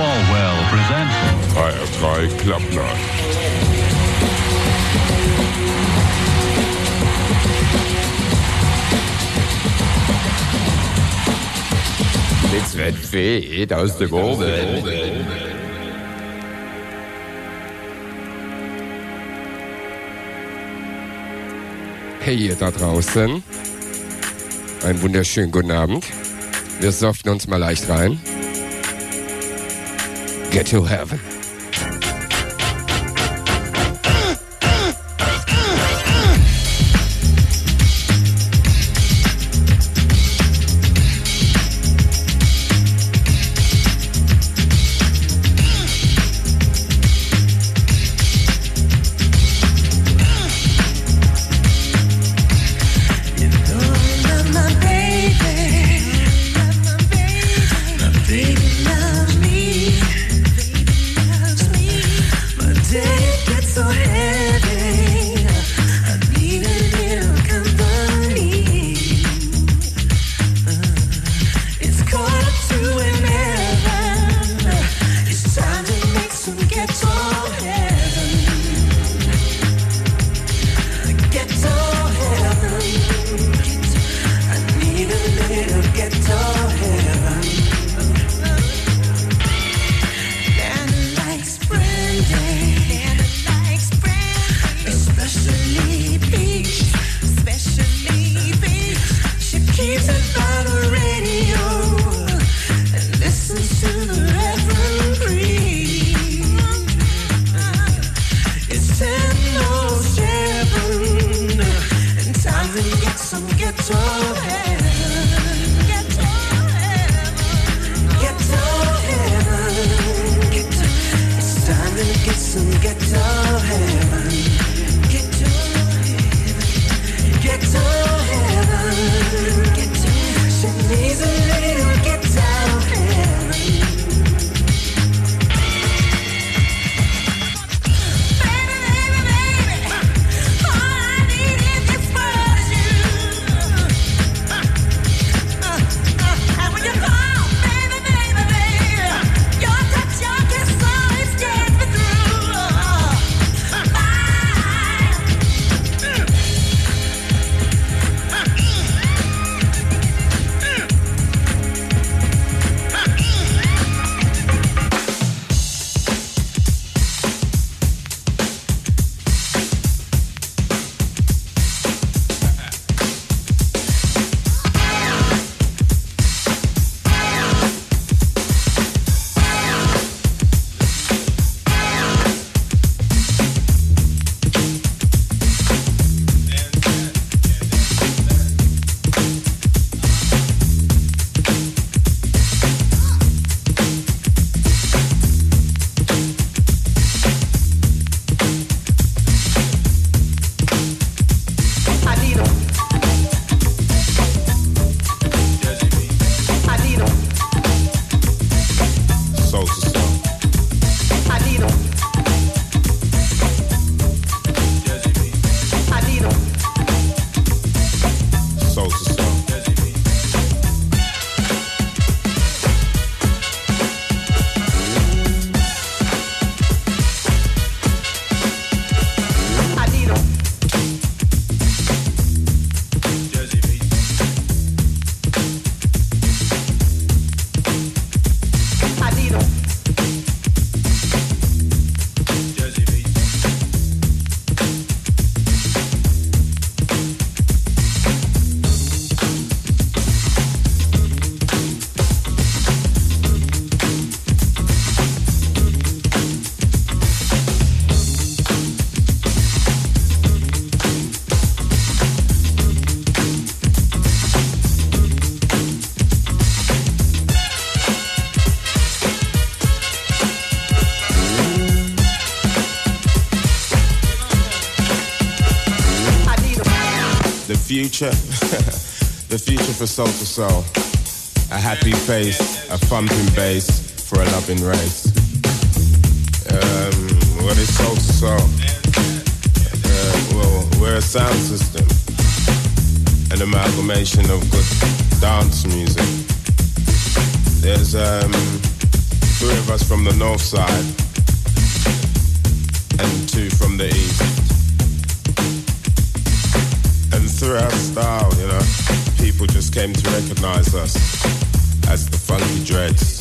Falwell presents HR3 Klappner. Nichts wird fett aus dem Oben. Hey ihr da draußen. Einen wunderschönen guten Abend. Wir soften uns mal leicht rein. Get to heaven. Future, the future for soul to soul. A happy face, a thumping bass for a loving race. Um, what is soul to soul? Uh, well, we're a sound system, an amalgamation of good dance music. There's um, Three of us from the north side and two from the east. Through style, you know, people just came to recognize us as the Funky Dreads.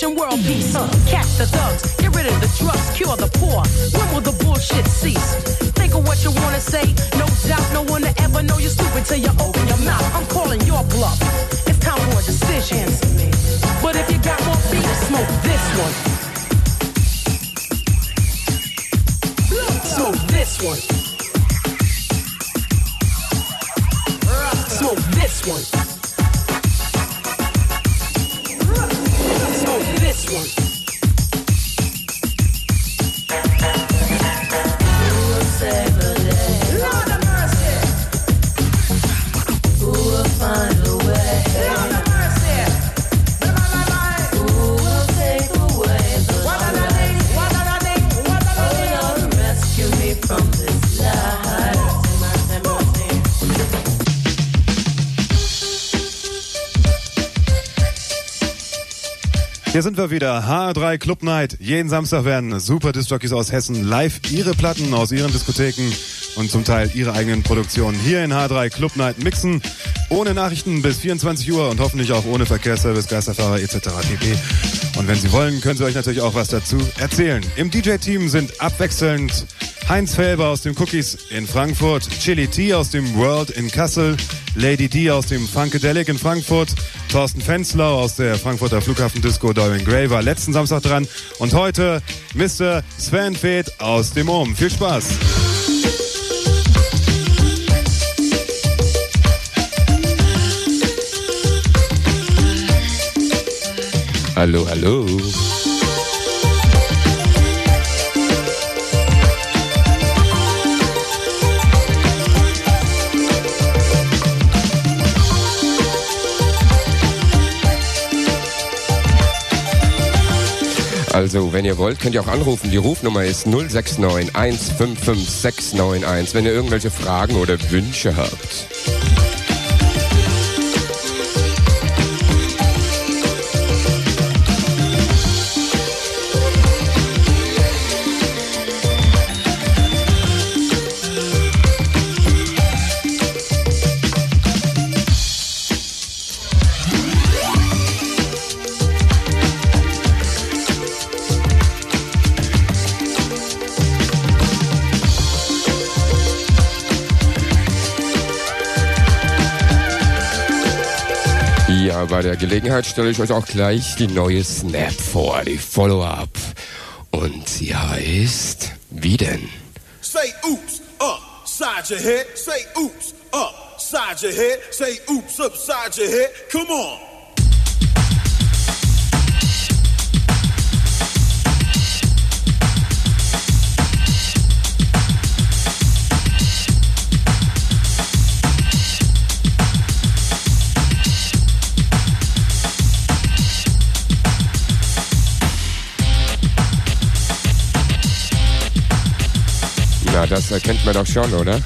pushing world peace. Uh, catch the thugs, get rid of the drugs, cure the poor. When will the bullshit cease? Think of what you wanna say sind wir wieder. H3 Club Night. Jeden Samstag werden super Discjockeys aus Hessen live ihre Platten aus ihren Diskotheken und zum Teil ihre eigenen Produktionen hier in H3 Club Night mixen. Ohne Nachrichten bis 24 Uhr und hoffentlich auch ohne Verkehrsservice, Geisterfahrer etc. pp. Und wenn Sie wollen, können Sie euch natürlich auch was dazu erzählen. Im DJ-Team sind abwechselnd Heinz Felber aus dem Cookies in Frankfurt, Chili T aus dem World in Kassel, Lady D aus dem Funkadelic in Frankfurt, Thorsten Fenzler aus der Frankfurter Flughafen Disco Darwin Gray war letzten Samstag dran. Und heute Mr. Sven Feth aus dem Ohm. Viel Spaß! Hallo, hallo. Also, wenn ihr wollt, könnt ihr auch anrufen. Die Rufnummer ist 069 155 691, wenn ihr irgendwelche Fragen oder Wünsche habt. Gelegenheit stelle ich euch auch gleich die neue Snap vor, die Follow-up. Und sie heißt, wie denn? Say oops, uh, upside your head. Say oops, uh, upside your head. Say oops, upside your head. Come on. erkennt man doch schon, oder?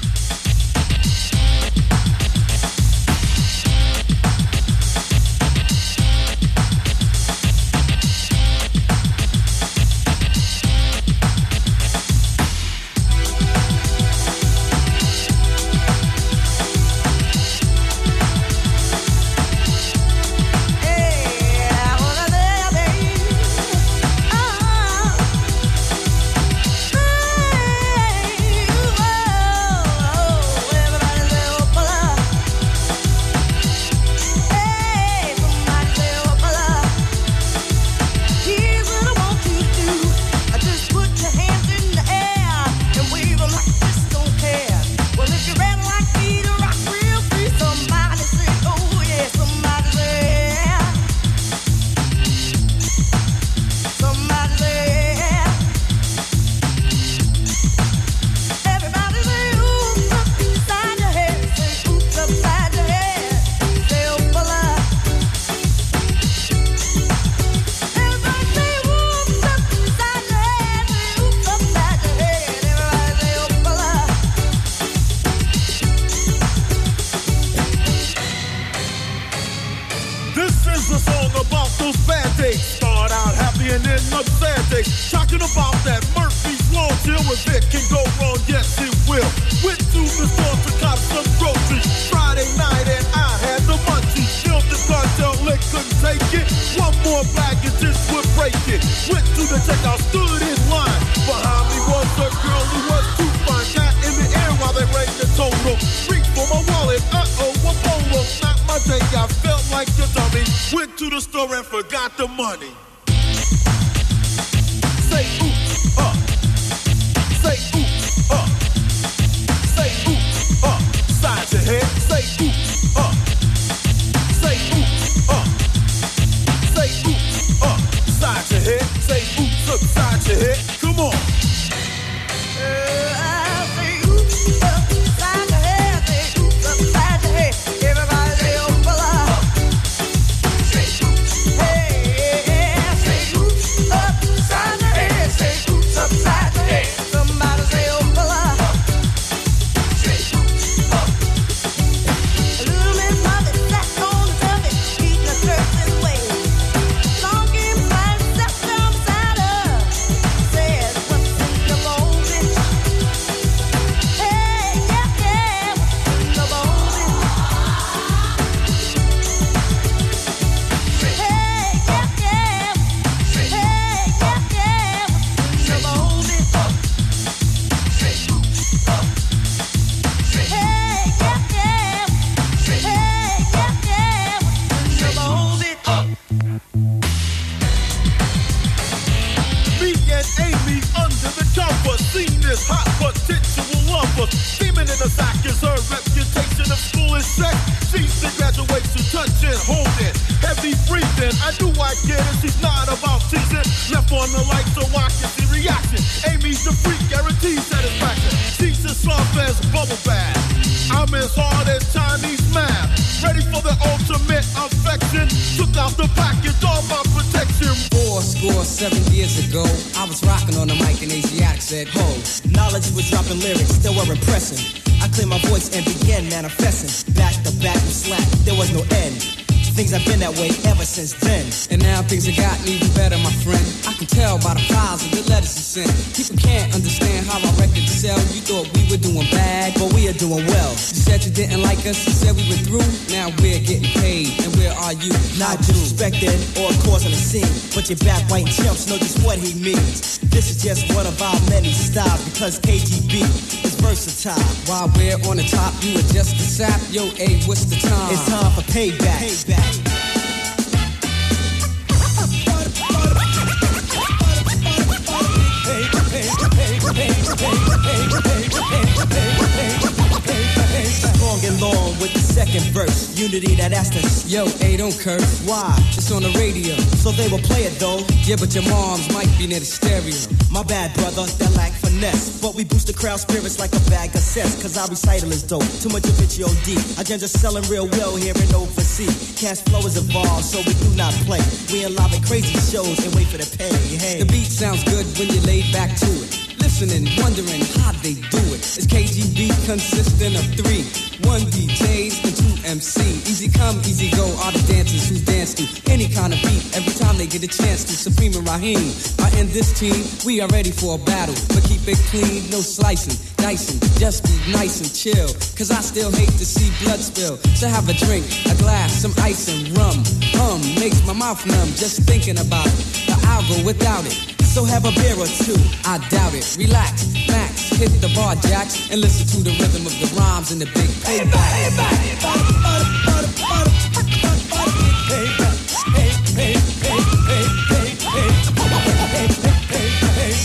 Cause our recital is dope. Too much of it, OD. I just selling real well here and overseas. Cash flow is involved, so we do not play. We in live at crazy shows and wait for the pay. Hey. The beat sounds good when you laid back to it. Listening, wondering how they do it. It's KGB consistent of three. One DJs and two MC. Easy come, easy go. All the dancers who dance to any kind of beat every time they get a chance to. Supreme and Raheem are in this team. We are ready for a battle, but keep it clean, no slicing, dicing. Just be nice and chill. Cause I still hate to see blood spill. So have a drink, a glass, some ice and rum. Um, makes my mouth numb just thinking about it. But I'll go without it. So have a beer or two. I doubt it. Relax, max, hit the bar jacks, and listen to the rhythm of the rhymes and the big payback.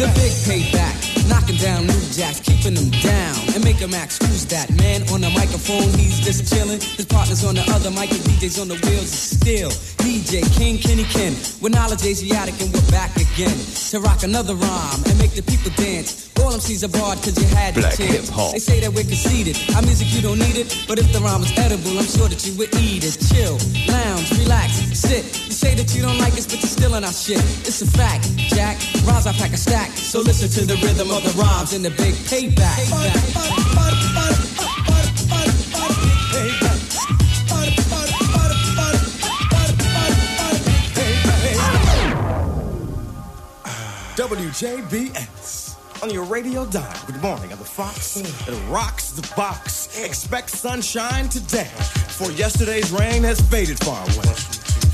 A big payback, jacks, keeping them down, and make a max. who's that man on the microphone. He's just chilling. His partner's on the other mic, and DJ's on the wheels. It's still DJ King Kenny Ken with knowledge Asiatic, and we're back again to rock another rhyme and make the people dance. All MCs are barred cause you had Black the chance. hip-hop. They say that we're conceited. Our music you don't need it, but if the rhyme was edible, I'm sure that you would eat it. Chill, lounge, relax, sit. You say that you don't like us, but you're still in our shit. It's a fact, Jack. Rhymes I pack a stack. So listen to the rhythm of the rhymes and the big payback. WJBX on your radio dial. Good morning, I'm the Fox. It rocks the box. Expect sunshine today, for yesterday's rain has faded far away.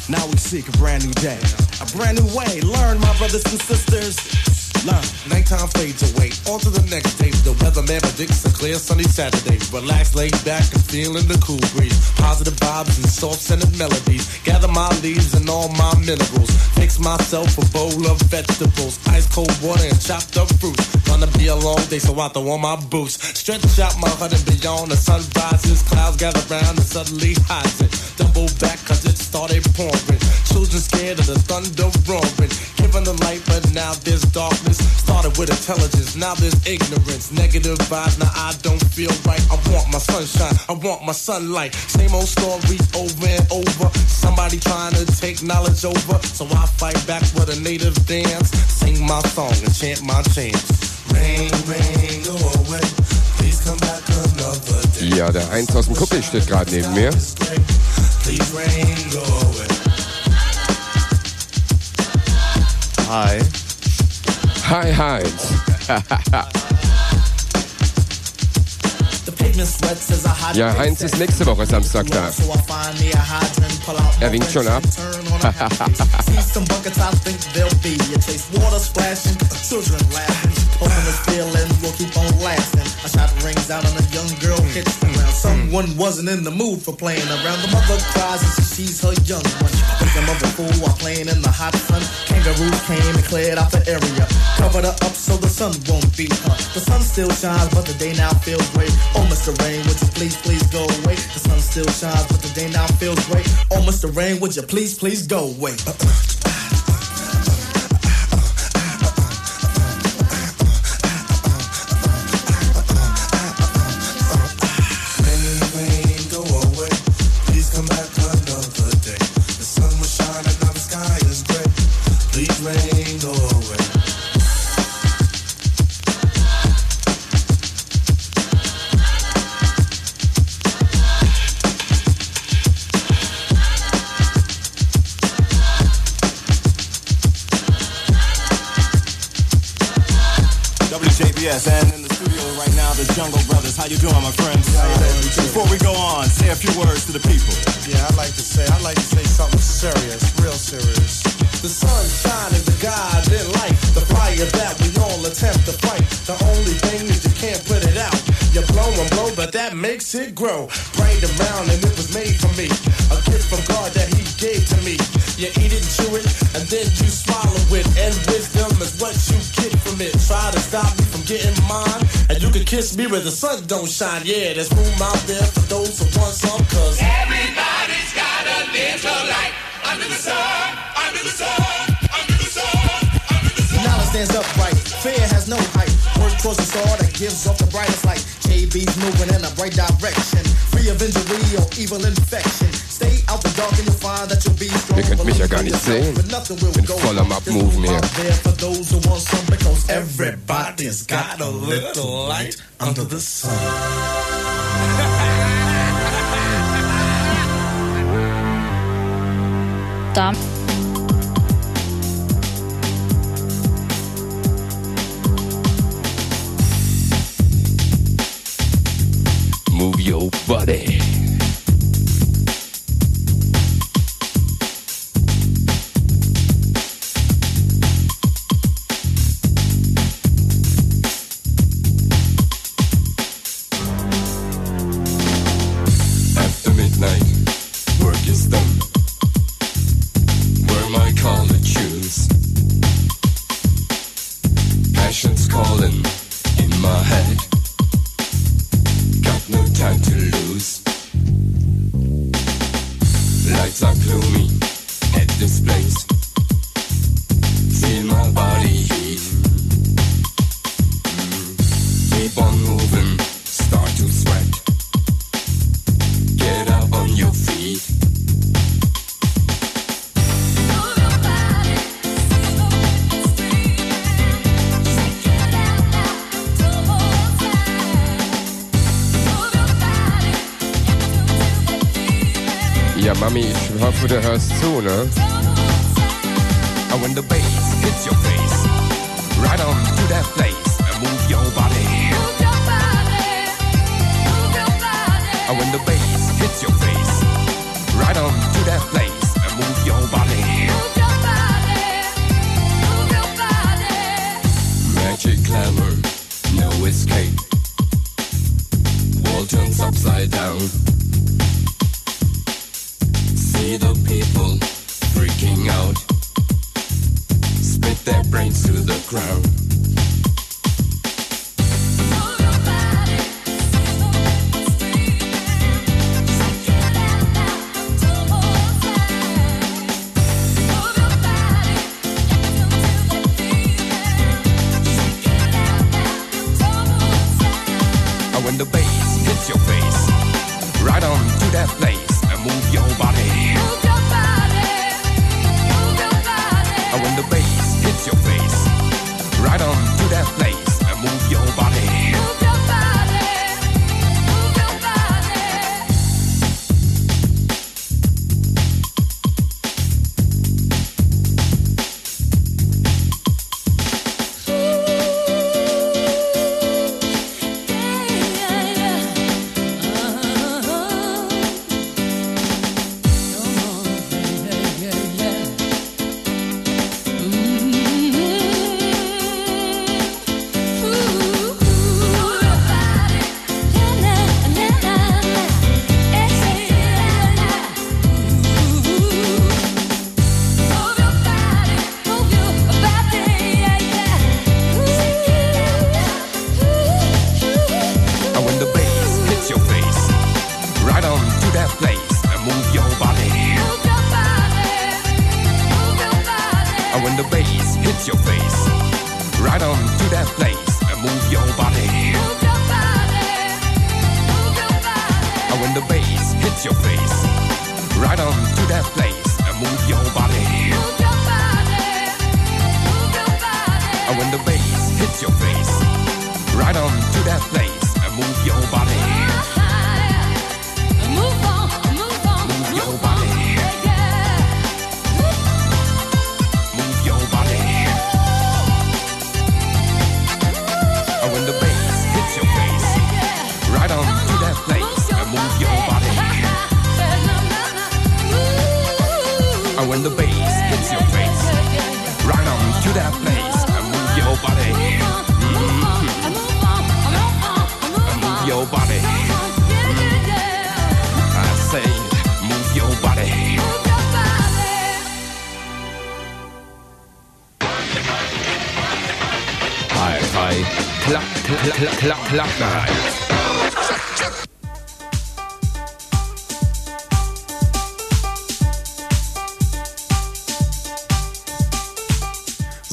Now we seek a brand new day, a brand new way. Learn, my brothers and sisters. Nighttime fades away. On to the next day. The weatherman predicts a clear sunny Saturday. Relax, lay back, and feeling the cool breeze. Positive vibes and soft scented melodies. Gather my leaves and all my minerals. Fix myself a bowl of vegetables. Ice cold water and chopped up fruit. Gonna be a long day, so I throw on my boots. Stretch out my heart and beyond. The sun rises, clouds gather round and suddenly hides it. Double back, cause it started pouring. Children scared of the thunder roaring. Given the light, but now there's darkness. Started with intelligence, now there's ignorance. Negative vibes, now I don't feel right. I want my sunshine, I want my sunlight. Same old story over and over. Somebody trying to take knowledge over. So I fight back with a native dance. Sing my song and chant my chants. Rain, rain, go away. Please come back another day. Ja, der Heinz aus dem Kuppel steht gerade neben mir. Please rain, go away. Hi. Hi hide Ja, Heinz ist nächste Woche Samstag da. Er winkt schon ab. Someone wasn't in the mood for playing around. The mother cries and her young one. Think the a fool while playing in the hot sun. Kangaroos came and cleared out the area. Covered her up so the sun won't beat her. The sun still shines, but the day now feels great. Oh, Mr. Rain, would you please, please go away? The sun still shines, but the day now feels great. Oh, Mr. Rain, would you please, please go away? Rain, makes it grow. Right around, and it was made for me. A gift from God that He gave to me. You eat it, chew it, and then you swallow it. And wisdom is what you get from it. Try to stop me from getting mine, and you can kiss me where the sun don't shine. Yeah, there's room out there for those who want some, cause Everybody's got a little light under the sun, under the sun, under the sun, under the sun. Knowledge stands upright, fear has no height. Work towards the star that gives off the brightest light. JB's moving in a right direction, free of injury or evil infection. Stay out the dark and you'll find that you'll be strong. Ihr könnt mich ja gar nicht sehen. Bin voll am Abmove mir. There for those who want some because everybody's got a little light under the sun. Da. Move Mami, ich hoffe, du hörst zu, ne? And when the bass hits your face, right on to that place and move your body. And when the bass hits your face,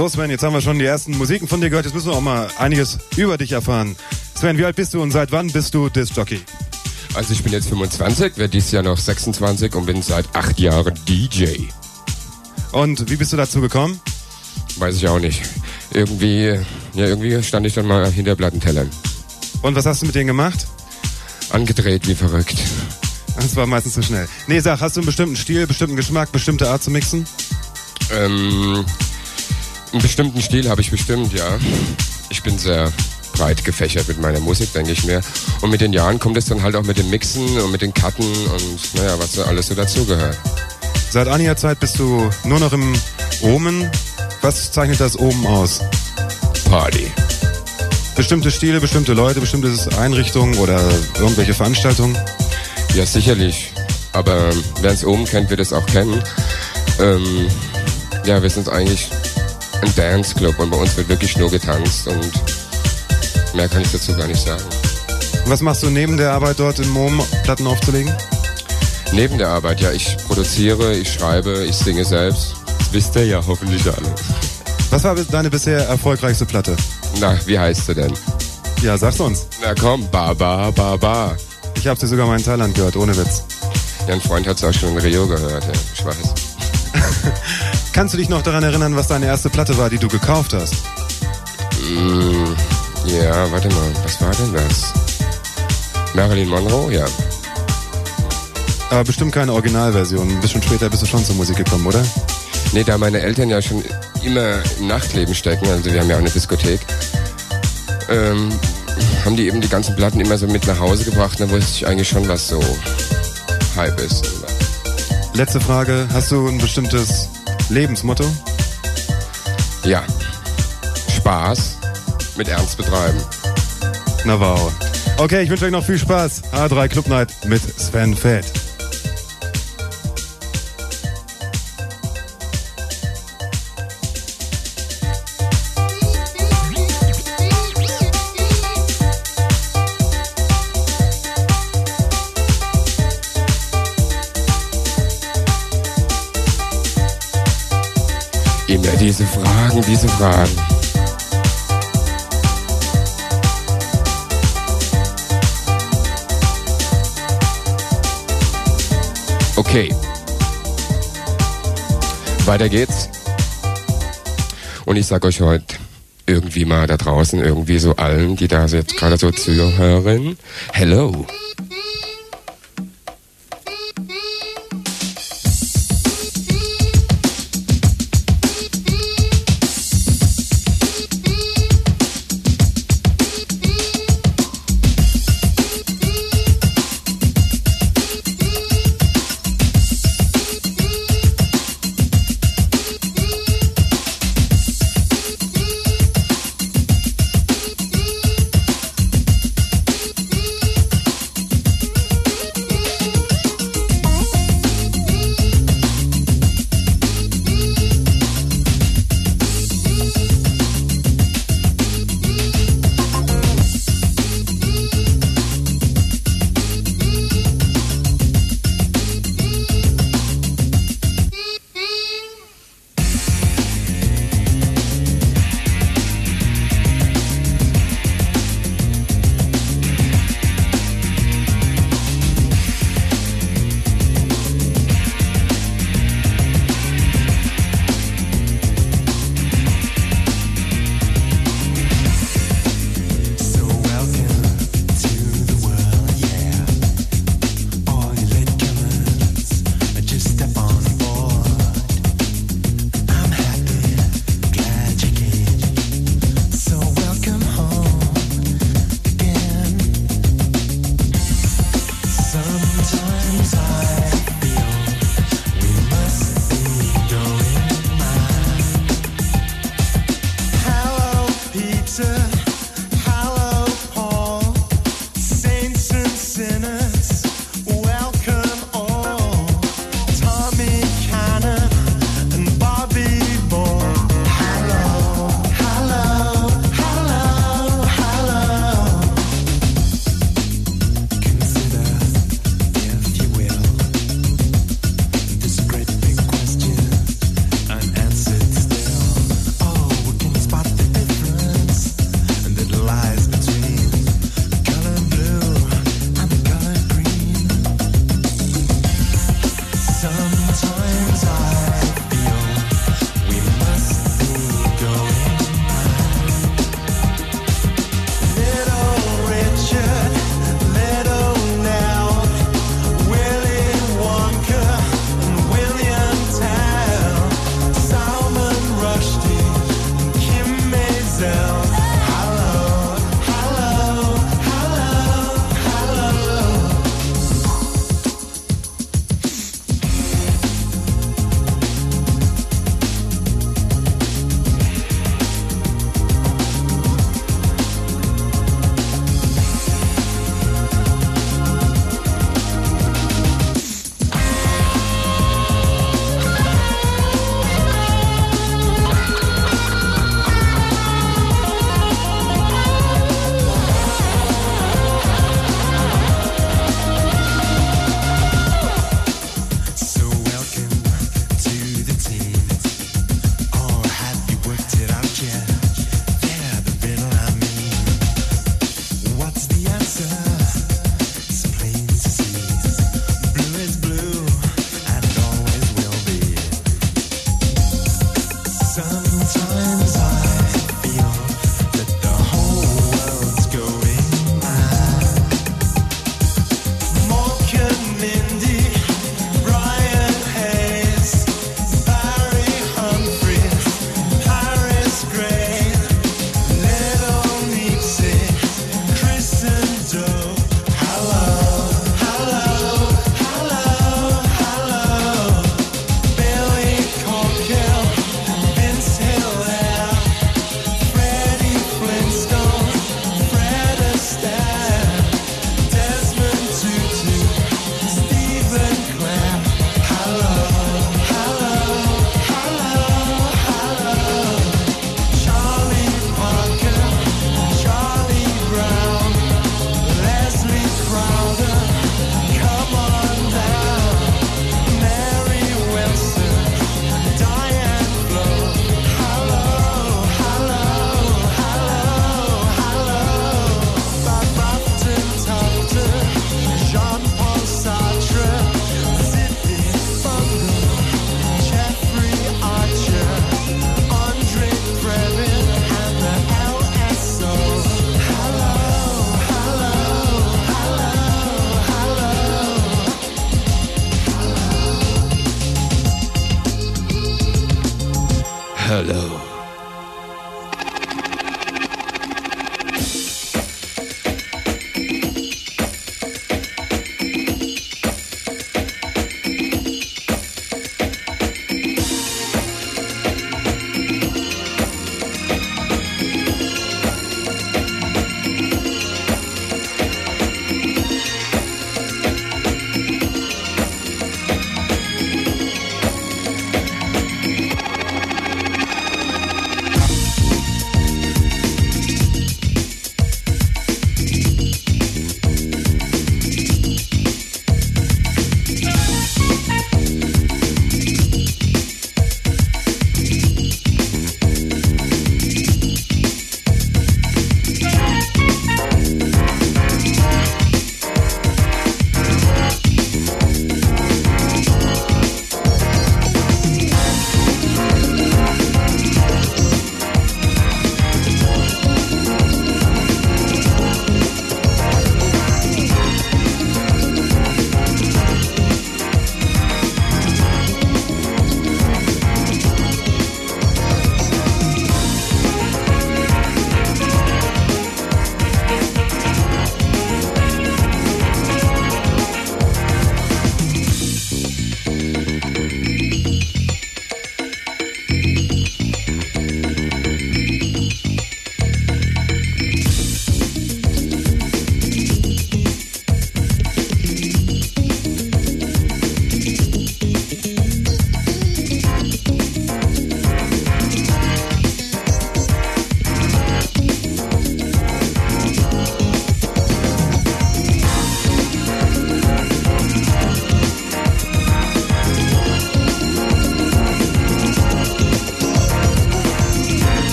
So Sven, jetzt haben wir schon die ersten Musiken von dir gehört. Jetzt müssen wir auch mal einiges über dich erfahren. Sven, wie alt bist du und seit wann bist du Disc-Jockey? Also ich bin jetzt 25, werde dieses Jahr noch 26 und bin seit acht Jahren DJ. Und wie bist du dazu gekommen? Weiß ich auch nicht. Irgendwie, ja, irgendwie stand ich dann mal hinter Plattentellern. Und was hast du mit denen gemacht? Angedreht wie verrückt. Das war meistens zu schnell. Nee, sag, hast du einen bestimmten Stil, bestimmten Geschmack, bestimmte Art zu mixen? Ähm, einen bestimmten Stil habe ich bestimmt, ja. Ich bin sehr breit gefächert mit meiner Musik, denke ich mir. Und mit den Jahren kommt es dann halt auch mit dem Mixen und mit den Cutten und naja, was so alles so dazugehört. Seit einiger Zeit bist du nur noch im Omen. Was zeichnet das Omen aus? Party. Bestimmte Stile, bestimmte Leute, bestimmte Einrichtungen oder irgendwelche Veranstaltungen? Ja, sicherlich. Aber wer es oben kennt, wird es auch kennen. Ähm, ja, wir sind eigentlich ein Dance-Club und bei uns wird wirklich nur getanzt und mehr kann ich dazu gar nicht sagen. Was machst du neben der Arbeit dort im Mom, Platten aufzulegen? Neben der Arbeit, ja, ich produziere, ich schreibe, ich singe selbst. Das wisst ihr ja hoffentlich alle. Was war deine bisher erfolgreichste Platte? Na, wie heißt sie denn? Ja, sag's uns. Na komm, ba ba ba ba. Ich habe sie sogar mal in Thailand gehört, ohne Witz. Ja, ein Freund hat es auch schon in Rio gehört, ja, ich weiß. Kannst du dich noch daran erinnern, was deine erste Platte war, die du gekauft hast? Mm, ja, warte mal, was war denn das? Marilyn Monroe, ja. Aber bestimmt keine Originalversion. Ein bisschen später bist du schon zur Musik gekommen, oder? Nee, da meine Eltern ja schon immer im Nachtleben stecken, also wir haben ja auch eine Diskothek, ähm, haben die eben die ganzen Platten immer so mit nach Hause gebracht. Da wusste ich eigentlich schon, was so Hype ist. Letzte Frage. Hast du ein bestimmtes Lebensmotto? Ja. Spaß mit Ernst betreiben. Na wow. Okay, ich wünsche euch noch viel Spaß. A3 Club Night mit Sven Fett. Diese Fragen, diese Fragen. Okay. Weiter geht's. Und ich sag euch heute irgendwie mal da draußen, irgendwie so allen, die da jetzt gerade so zuhören, hello.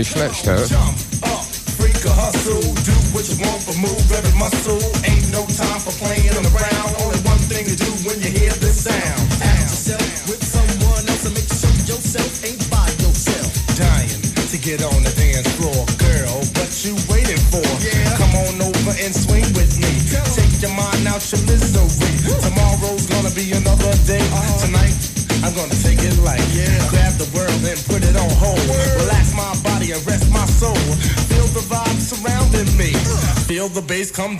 War doch nicht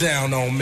down on me.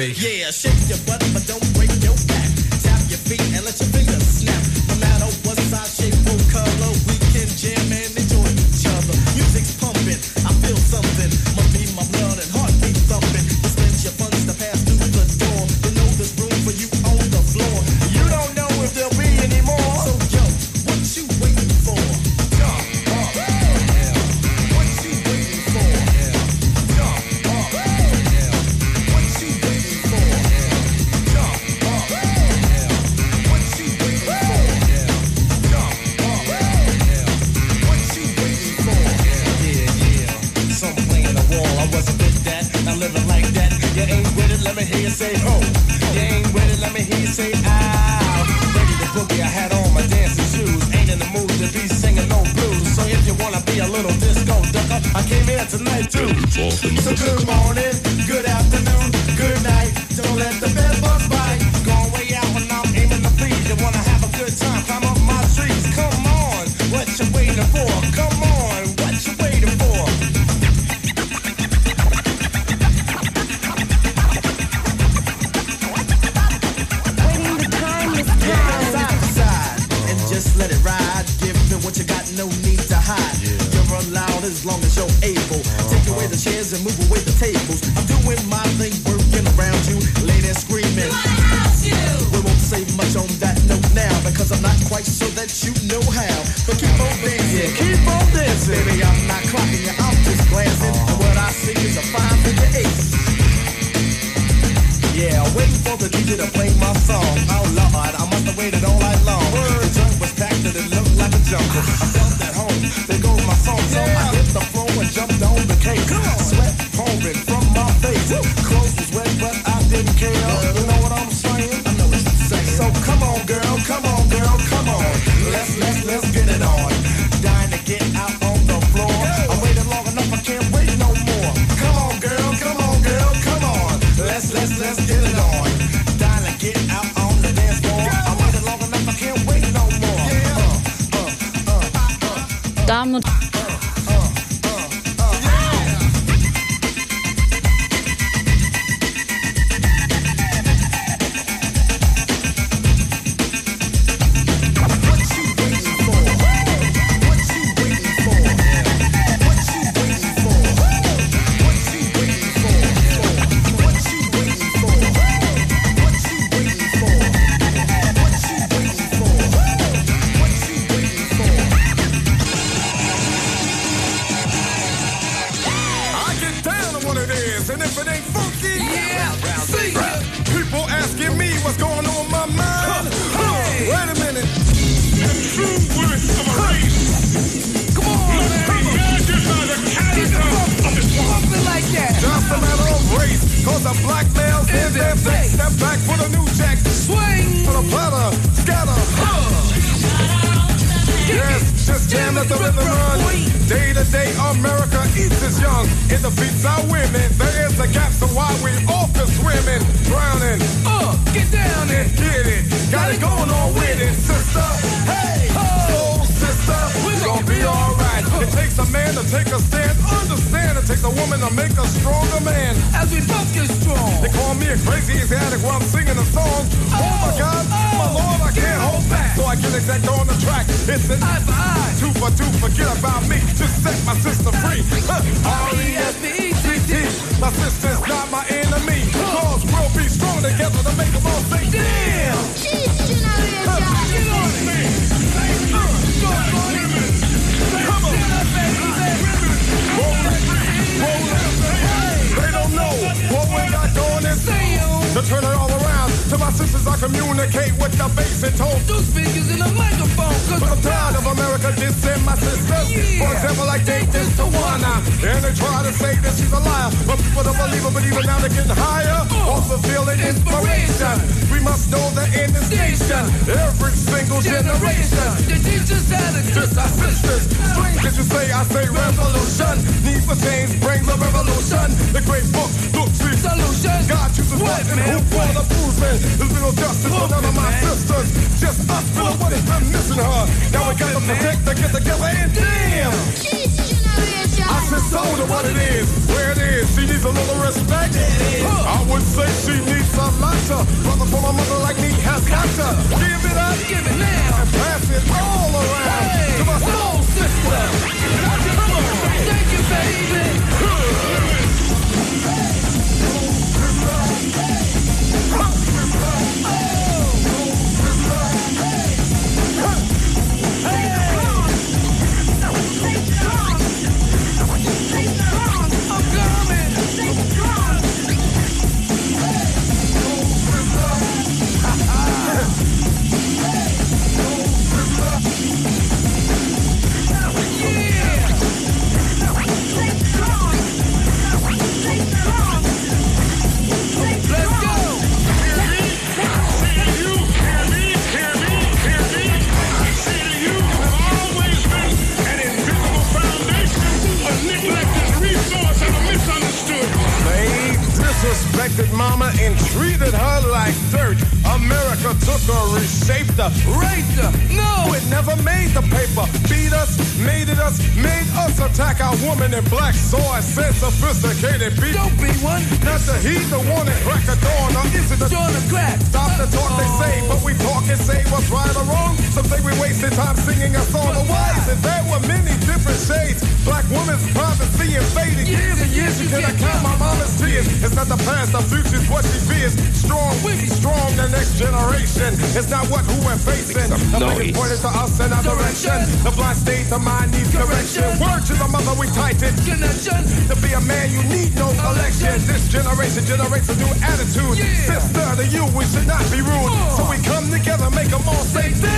It's not what who we're facing. The biggest point is to us and our direction. The blind state of mind needs correction. Word to the mother, we tighten. Connection. To be a man, you need no election. This generation generates a new attitude. Sister to you, we should not be rude. So we come together, make them all say, damn.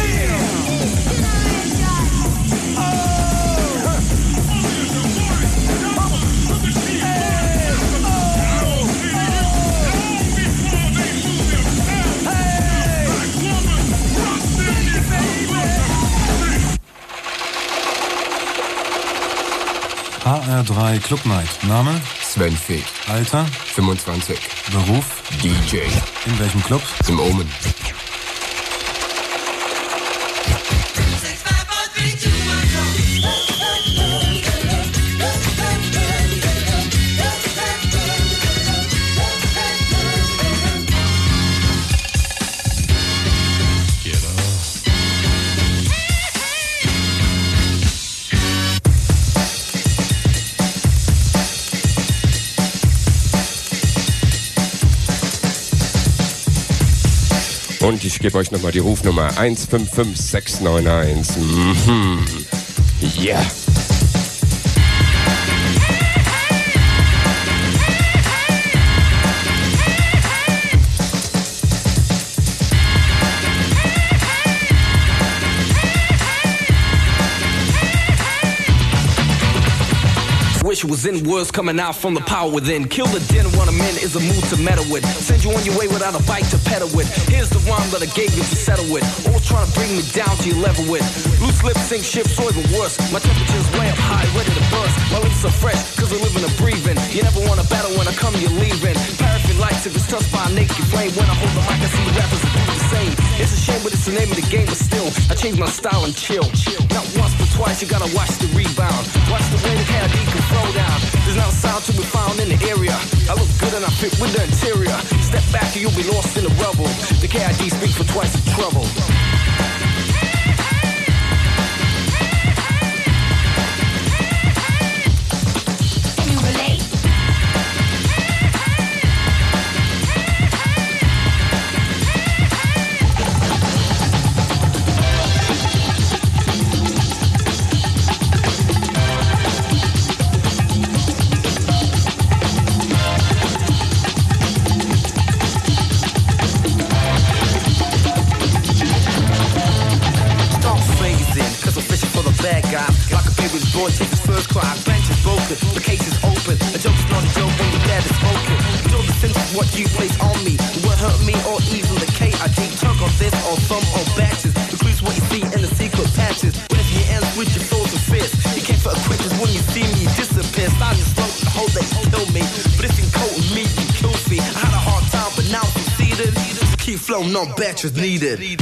HR3 Club Night. Name? Sven Fee. Alter? 25. Beruf? DJ. In welchem Club? Im Omen. Und ich gebe euch nochmal die Rufnummer 155691. Mhm. Yeah. It in words coming out from the power within. Kill the din when I'm in is a mood to meddle with. Send you on your way without a bike to pedal with. Here's the rhyme that I gave you to settle with. All trying to bring me down to your level with. Loose lips sink ships or even worse. My temperature's way up high, ready to burst. My lips are fresh, cause I'm living and breathing. You never want to battle when I come, you're leaving. Paraffin lights if it's touched by a naked flame. When I hold the mic, I see rappers do the same. It's a shame, but it's the name of the game, but still, I change my style and chill. Not once, but twice, you gotta watch the rebound. Watch the way the KID can throw down. There's not a sound to be found in the area. I look good and I fit with the interior. Step back and you'll be lost in the rubble. The KID speaks for twice the trouble. No batches needed.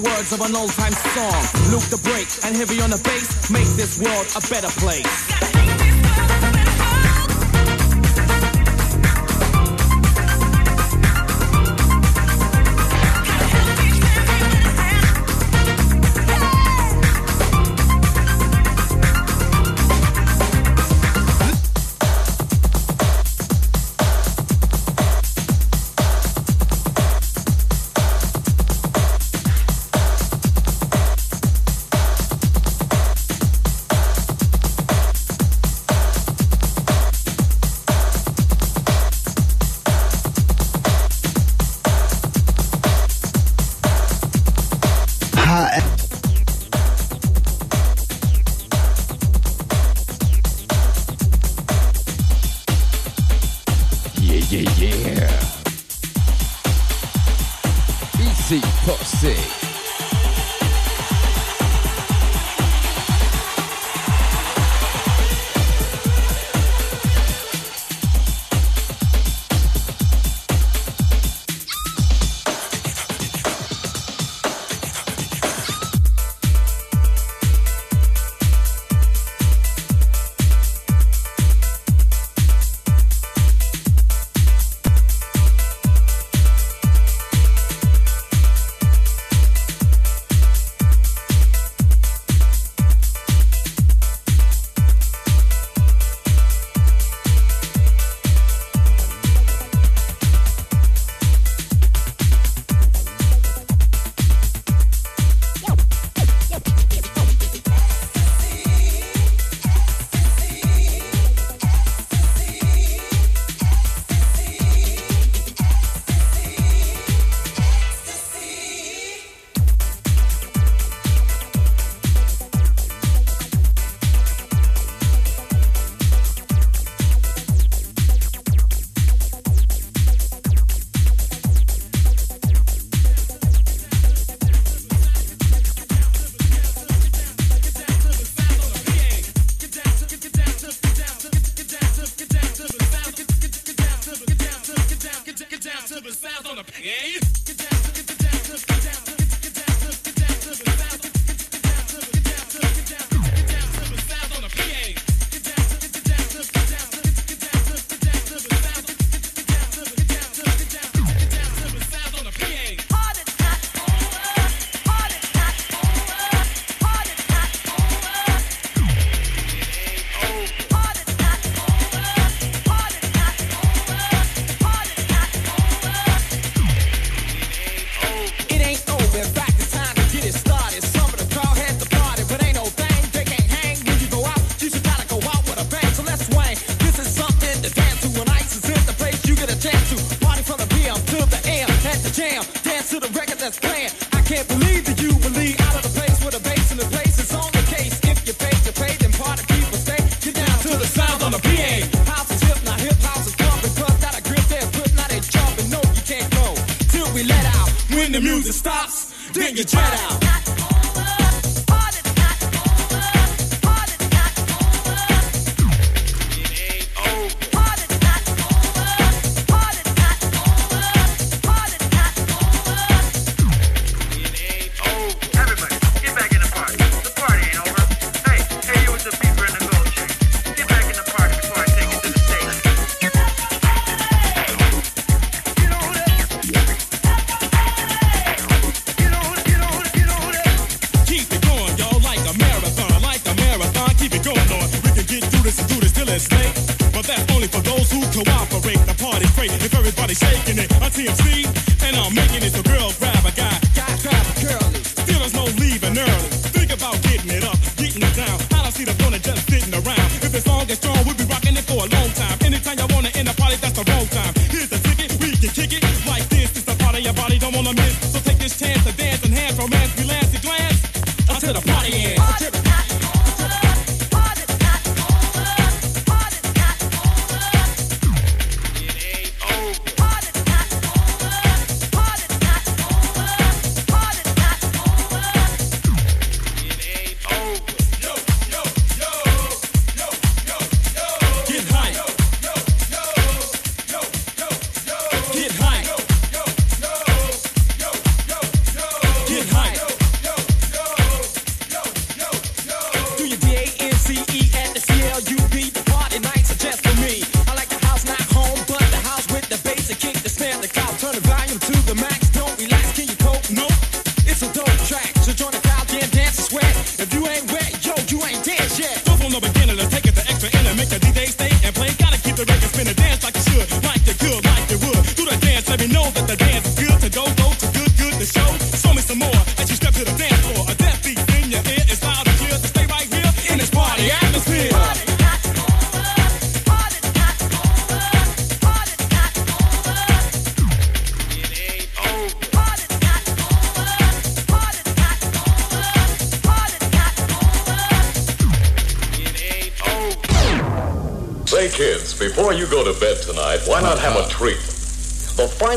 the words of an old time song. Luke the break and heavy on the bass, make this world a better place.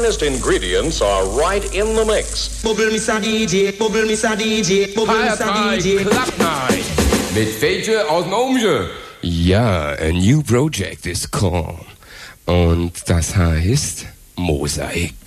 finest ingredients are right in the mix. Met Veetje aus dem Ja, a new project is called. Und das heißt Mosaik.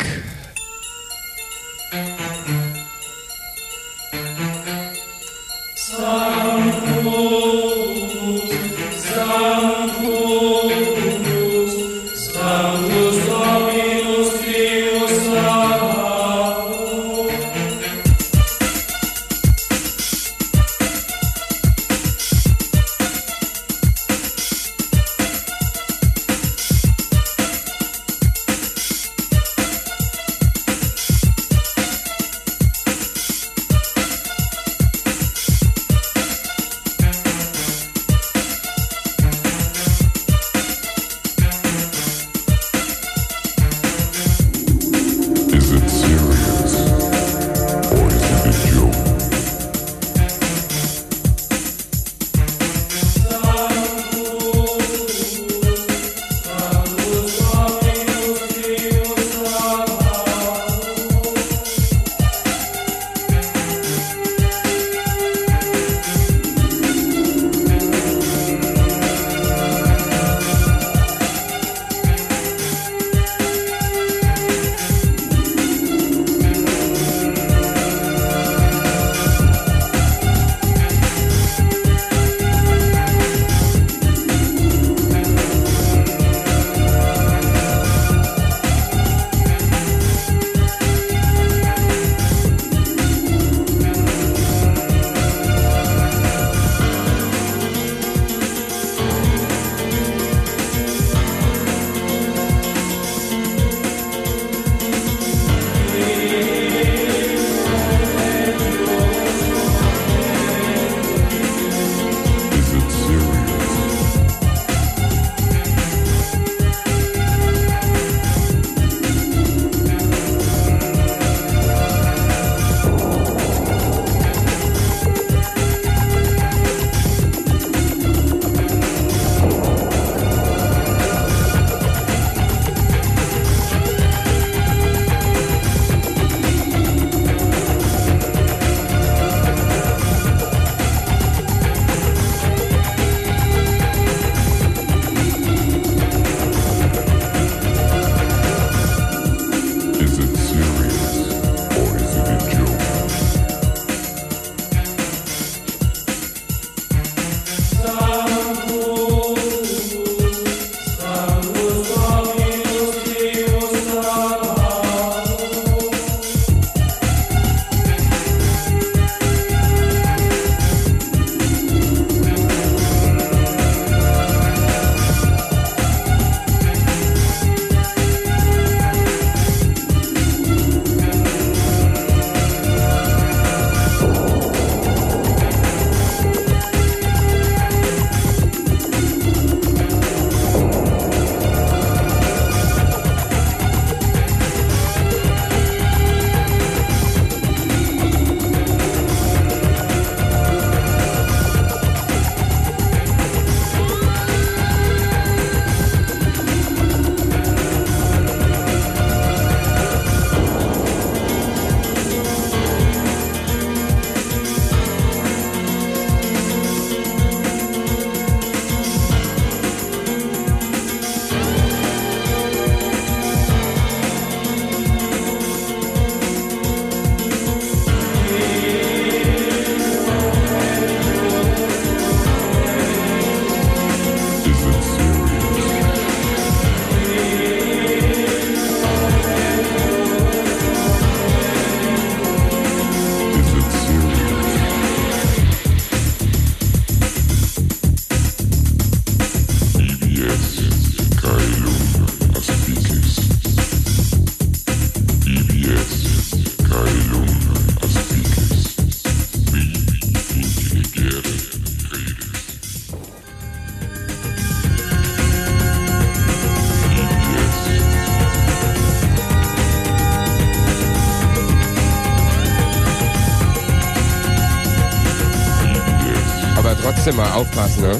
mal aufpassen, ne?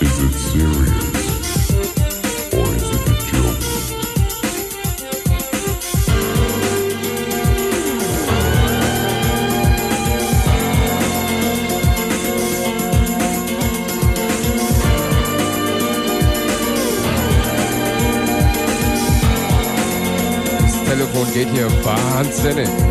Is it serious? Or is it a joke? Das Telefon geht hier wahnsinnig.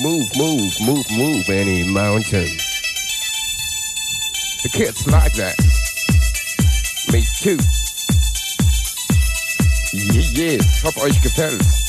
move, move, move, move any mountain. The kids like that. Me too. Yeah, yeah, hoffe euch gefällt.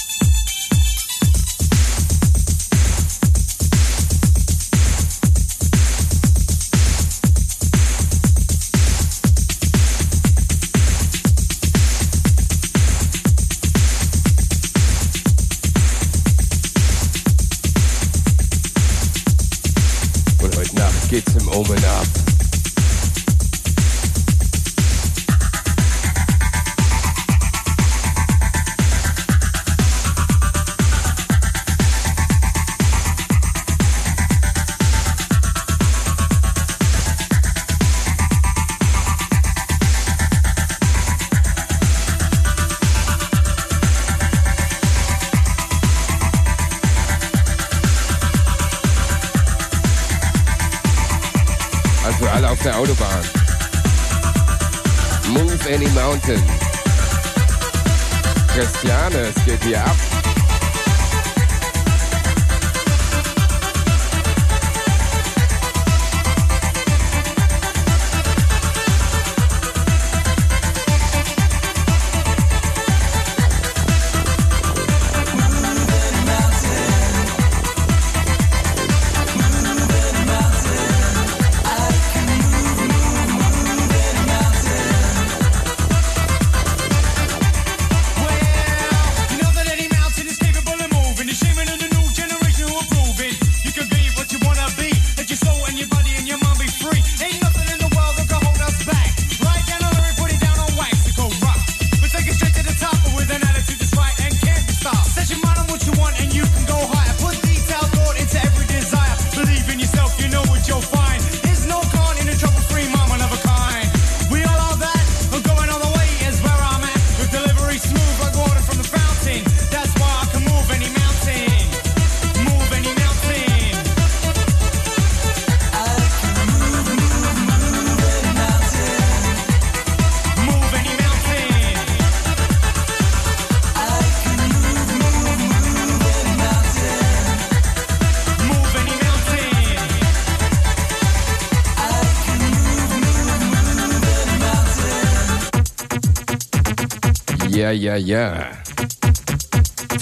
Ja, ja, ja.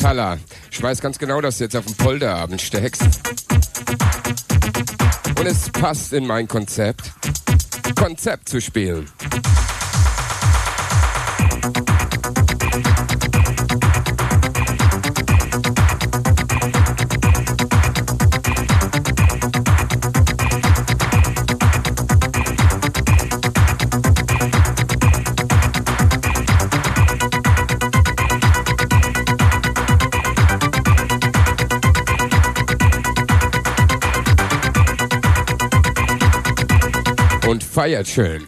Tala, ich weiß ganz genau, dass du jetzt auf dem Polderabend steckst. Und es passt in mein Konzept, Konzept zu spielen. feiert schön.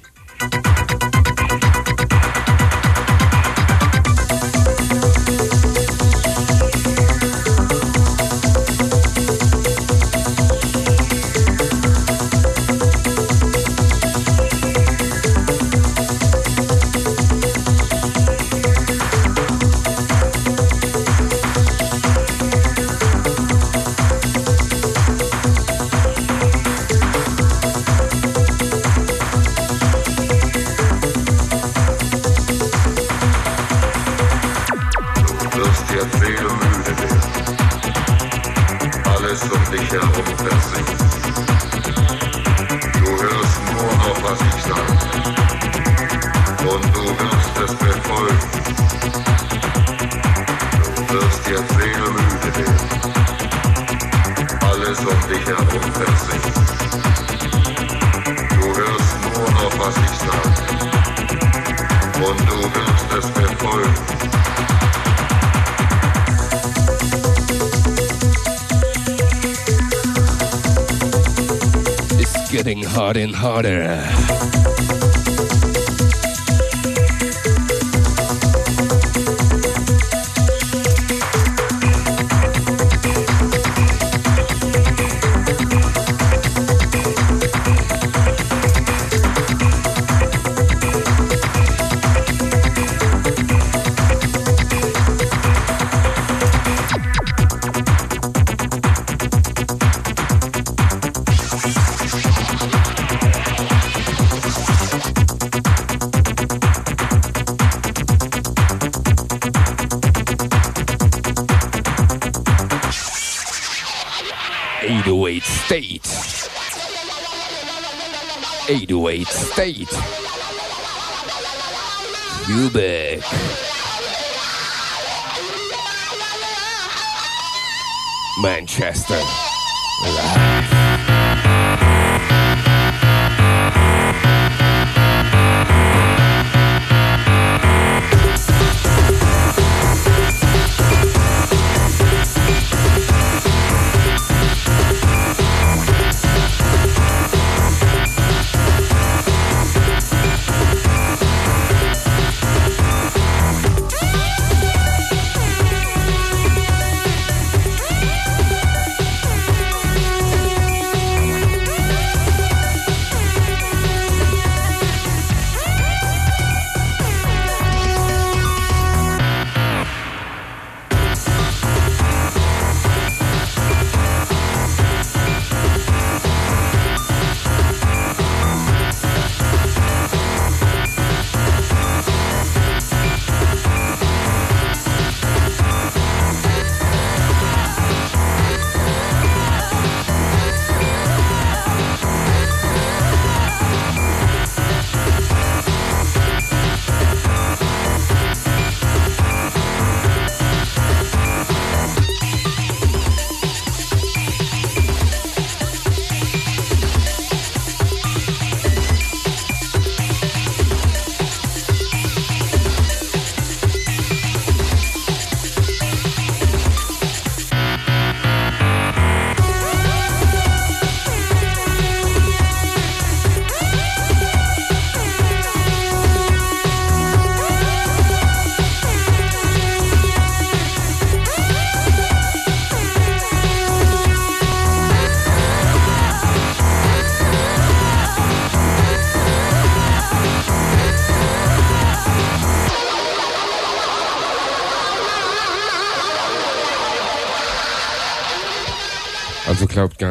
Harder Eight oh eight state. Eight oh eight state. Cubik. Manchester.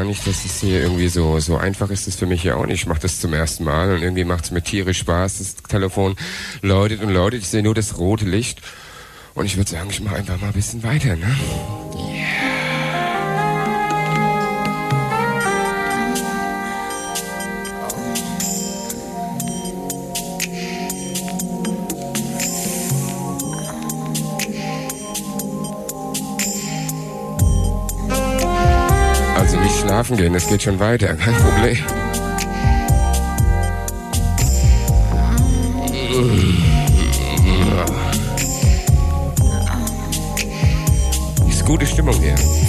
Gar nicht, dass es hier irgendwie so, so einfach ist es für mich ja auch nicht. Ich mache das zum ersten Mal und irgendwie macht es mir tierisch Spaß. Das Telefon läutet und läutet. Ich sehe nur das rote Licht. Und ich würde sagen, ich mache einfach mal ein bisschen weiter, ne? Schlafen gehen, es geht schon weiter, kein Problem. Ist gute Stimmung hier.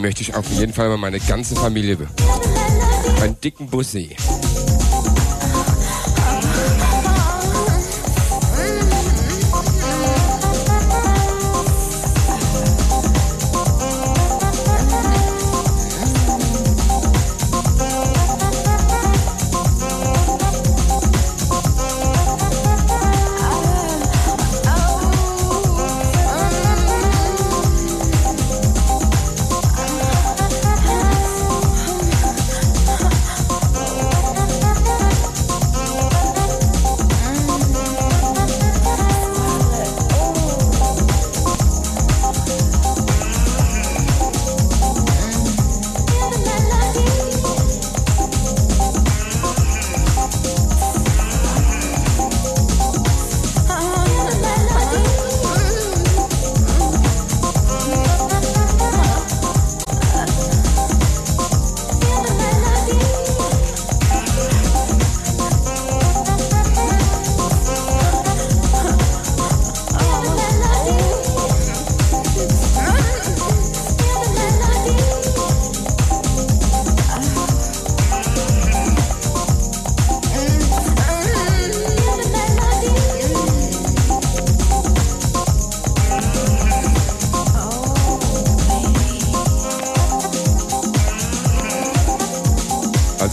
Möchte ich auf jeden Fall mal meine ganze Familie. Einen dicken Bussi.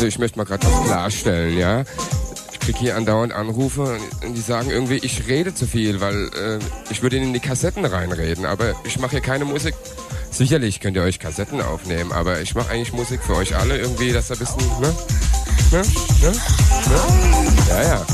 Also ich möchte mal gerade was klarstellen, ja. Ich kriege hier andauernd Anrufe und die sagen irgendwie, ich rede zu viel, weil äh, ich würde in die Kassetten reinreden, aber ich mache hier keine Musik. Sicherlich könnt ihr euch Kassetten aufnehmen, aber ich mache eigentlich Musik für euch alle irgendwie, dass ihr ein bisschen, ne? Ne? Ne? Ne? Ja, ja.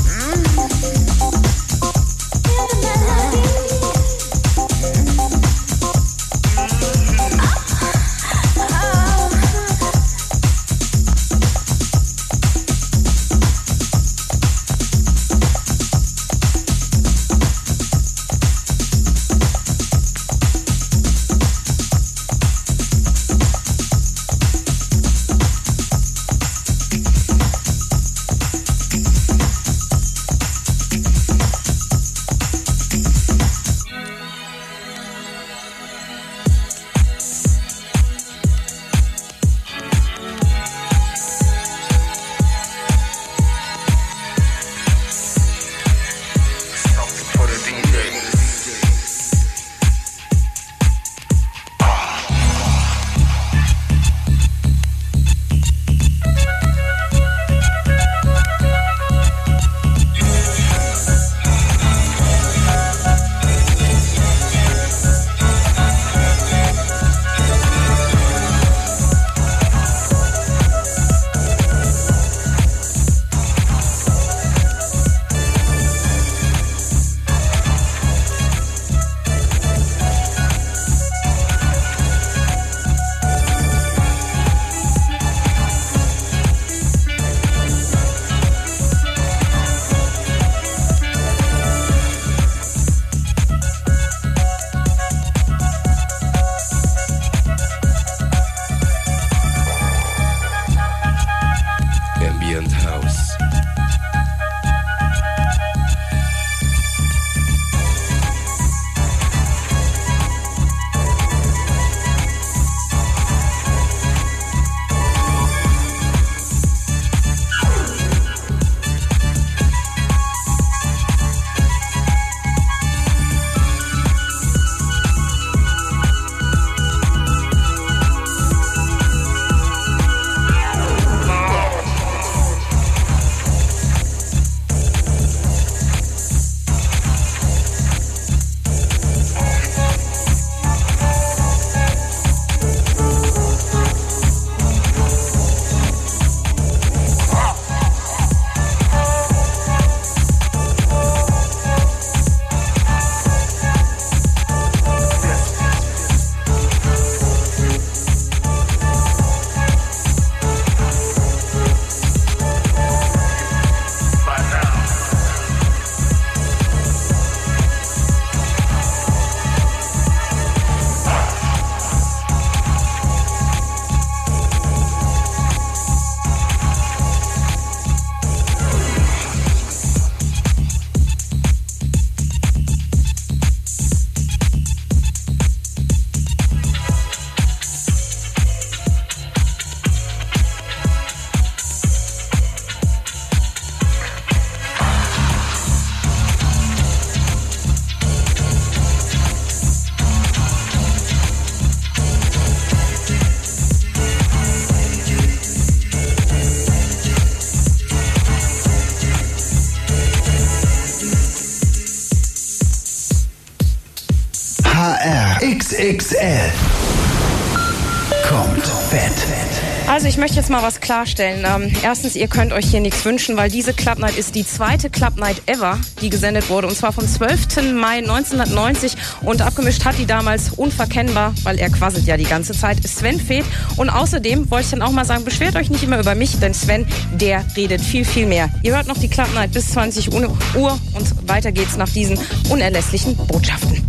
Möchte jetzt mal was klarstellen. Ähm, erstens, ihr könnt euch hier nichts wünschen, weil diese Club Night ist die zweite Club Night ever, die gesendet wurde. Und zwar vom 12. Mai 1990. Und abgemischt hat die damals unverkennbar, weil er quasselt ja die ganze Zeit, Sven Feth. Und außerdem wollte ich dann auch mal sagen, beschwert euch nicht immer über mich, denn Sven, der redet viel, viel mehr. Ihr hört noch die Club Night bis 20 Uhr und weiter geht's nach diesen unerlässlichen Botschaften.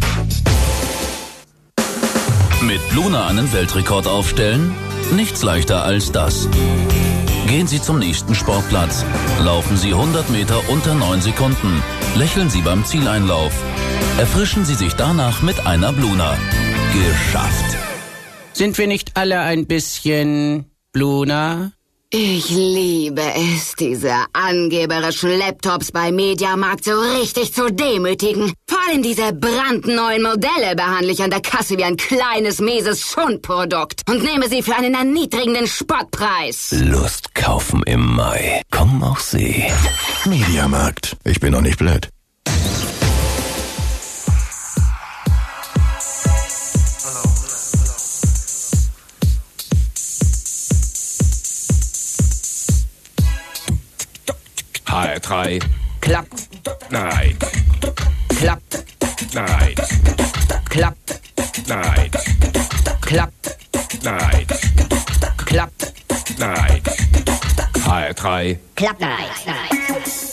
Mit Luna einen Weltrekord aufstellen? Nichts leichter als das. Gehen Sie zum nächsten Sportplatz. Laufen Sie 100 Meter unter 9 Sekunden. Lächeln Sie beim Zieleinlauf. Erfrischen Sie sich danach mit einer Bluna. Geschafft. Sind wir nicht alle ein bisschen Bluna? Ich liebe es, diese angeberischen Laptops bei Mediamarkt so richtig zu demütigen. Vor allem diese brandneuen Modelle behandle ich an der Kasse wie ein kleines, mieses Schundprodukt und nehme sie für einen erniedrigenden Spottpreis. Lust kaufen im Mai. Kommen auch Sie. Mediamarkt. Ich bin doch nicht blöd. HR3. Klapp. Nein. Klapp. Nein. Klapp. Nein. Klapp. Nein. Klapp. Nein. HR3. Klapp nice. David.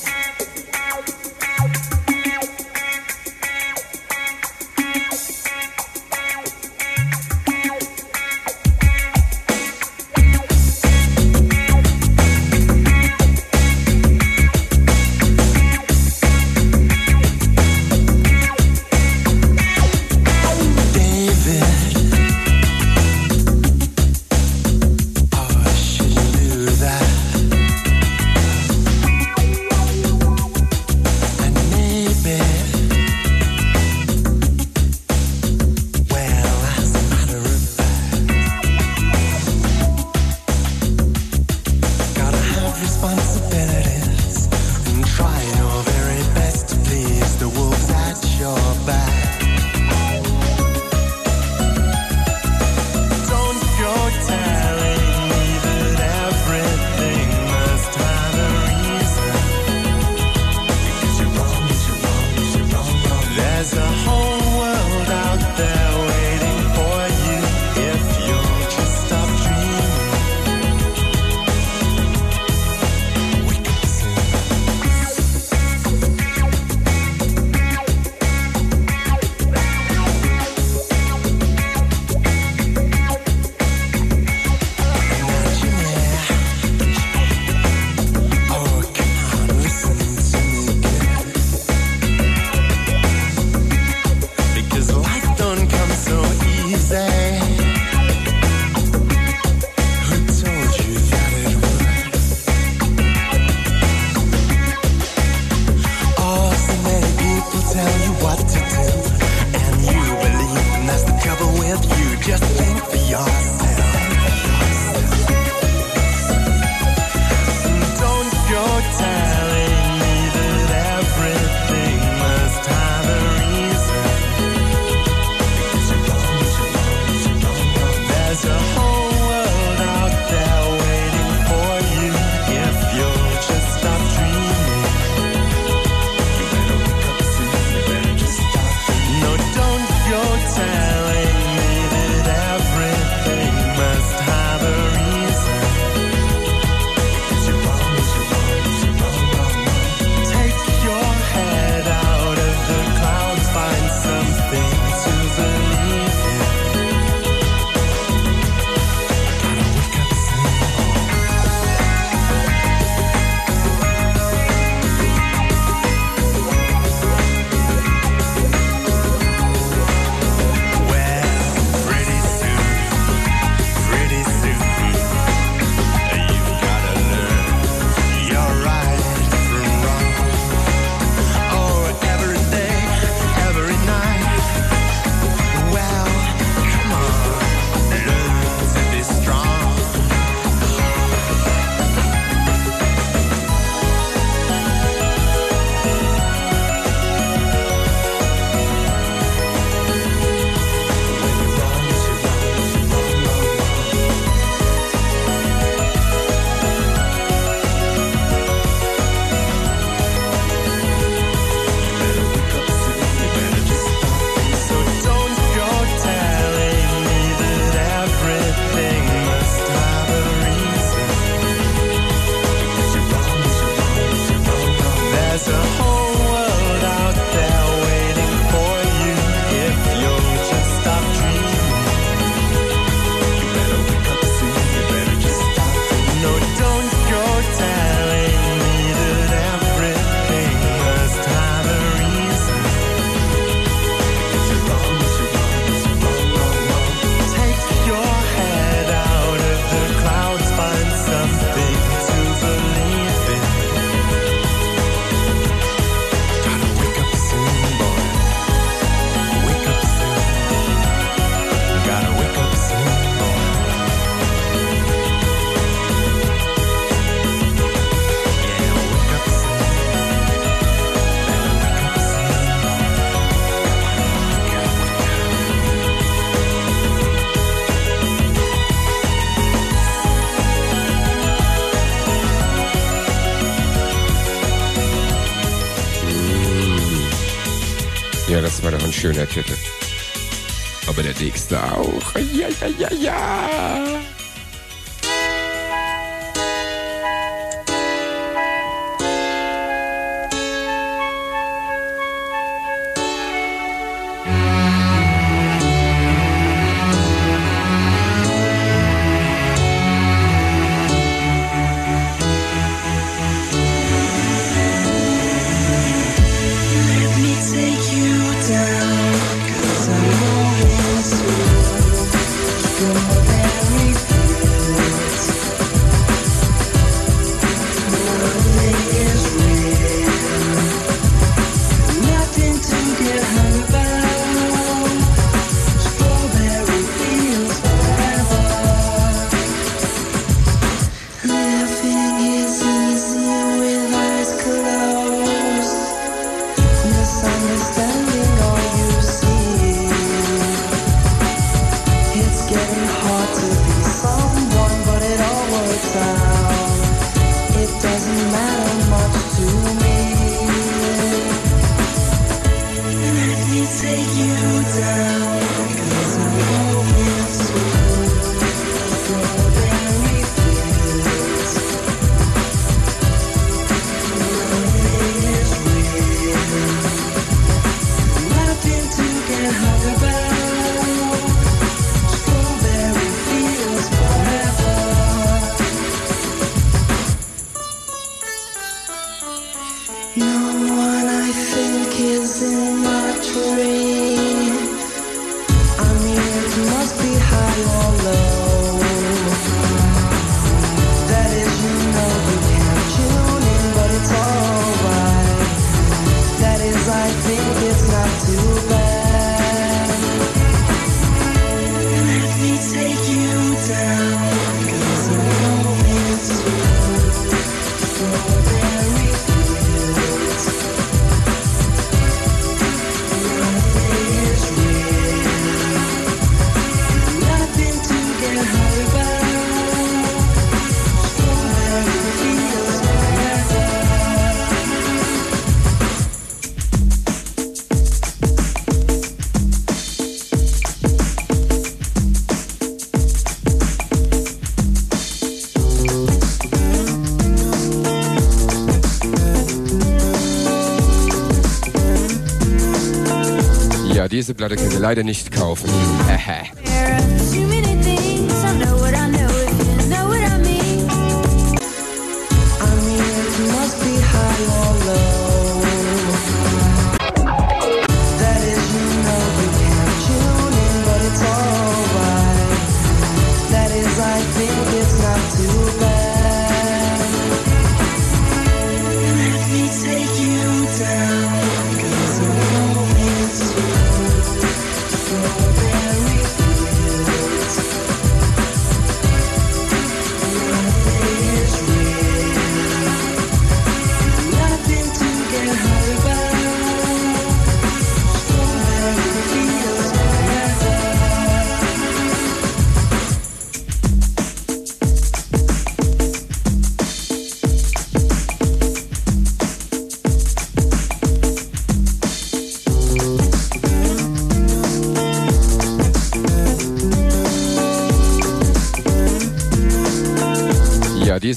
Schöner Titel. Aber der nächste auch. Ja, ja, ja, ja. diese Platte können wir leider nicht kaufen.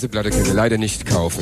diese Platte könnt ihr leider nicht kaufen.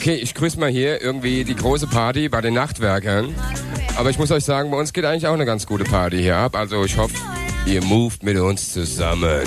Okay, ich grüße mal hier irgendwie die große Party bei den Nachtwerkern. Aber ich muss euch sagen, bei uns geht eigentlich auch eine ganz gute Party hier ab. Also ich hoffe, ihr moved mit uns zusammen.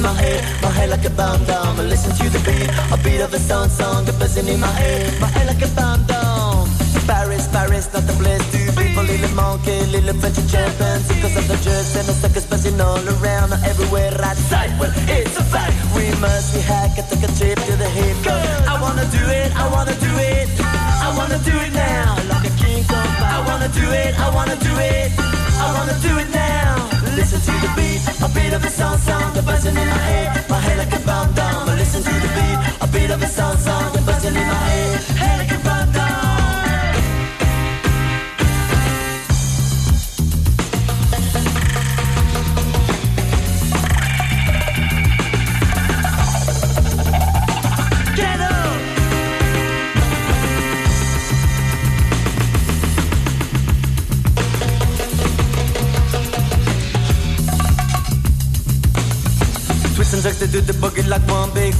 In my head, my head like a bomb down. I listen to the beat. A beat of a song song, a buzzing in my head, my head like a bomb down. Paris, Paris, not the place to be. For little monkey, little French champions. Because of the jerks and the suckers buzzing all around, everywhere outside. Well, it's a fact. We must be hack and take a trip to the hip. I wanna do it, I wanna do it, I wanna do it now. Like a king kong. I wanna do it, I wanna do it, I wanna do it now. Listen to the beat, a beat of a song song, buzzing in my head,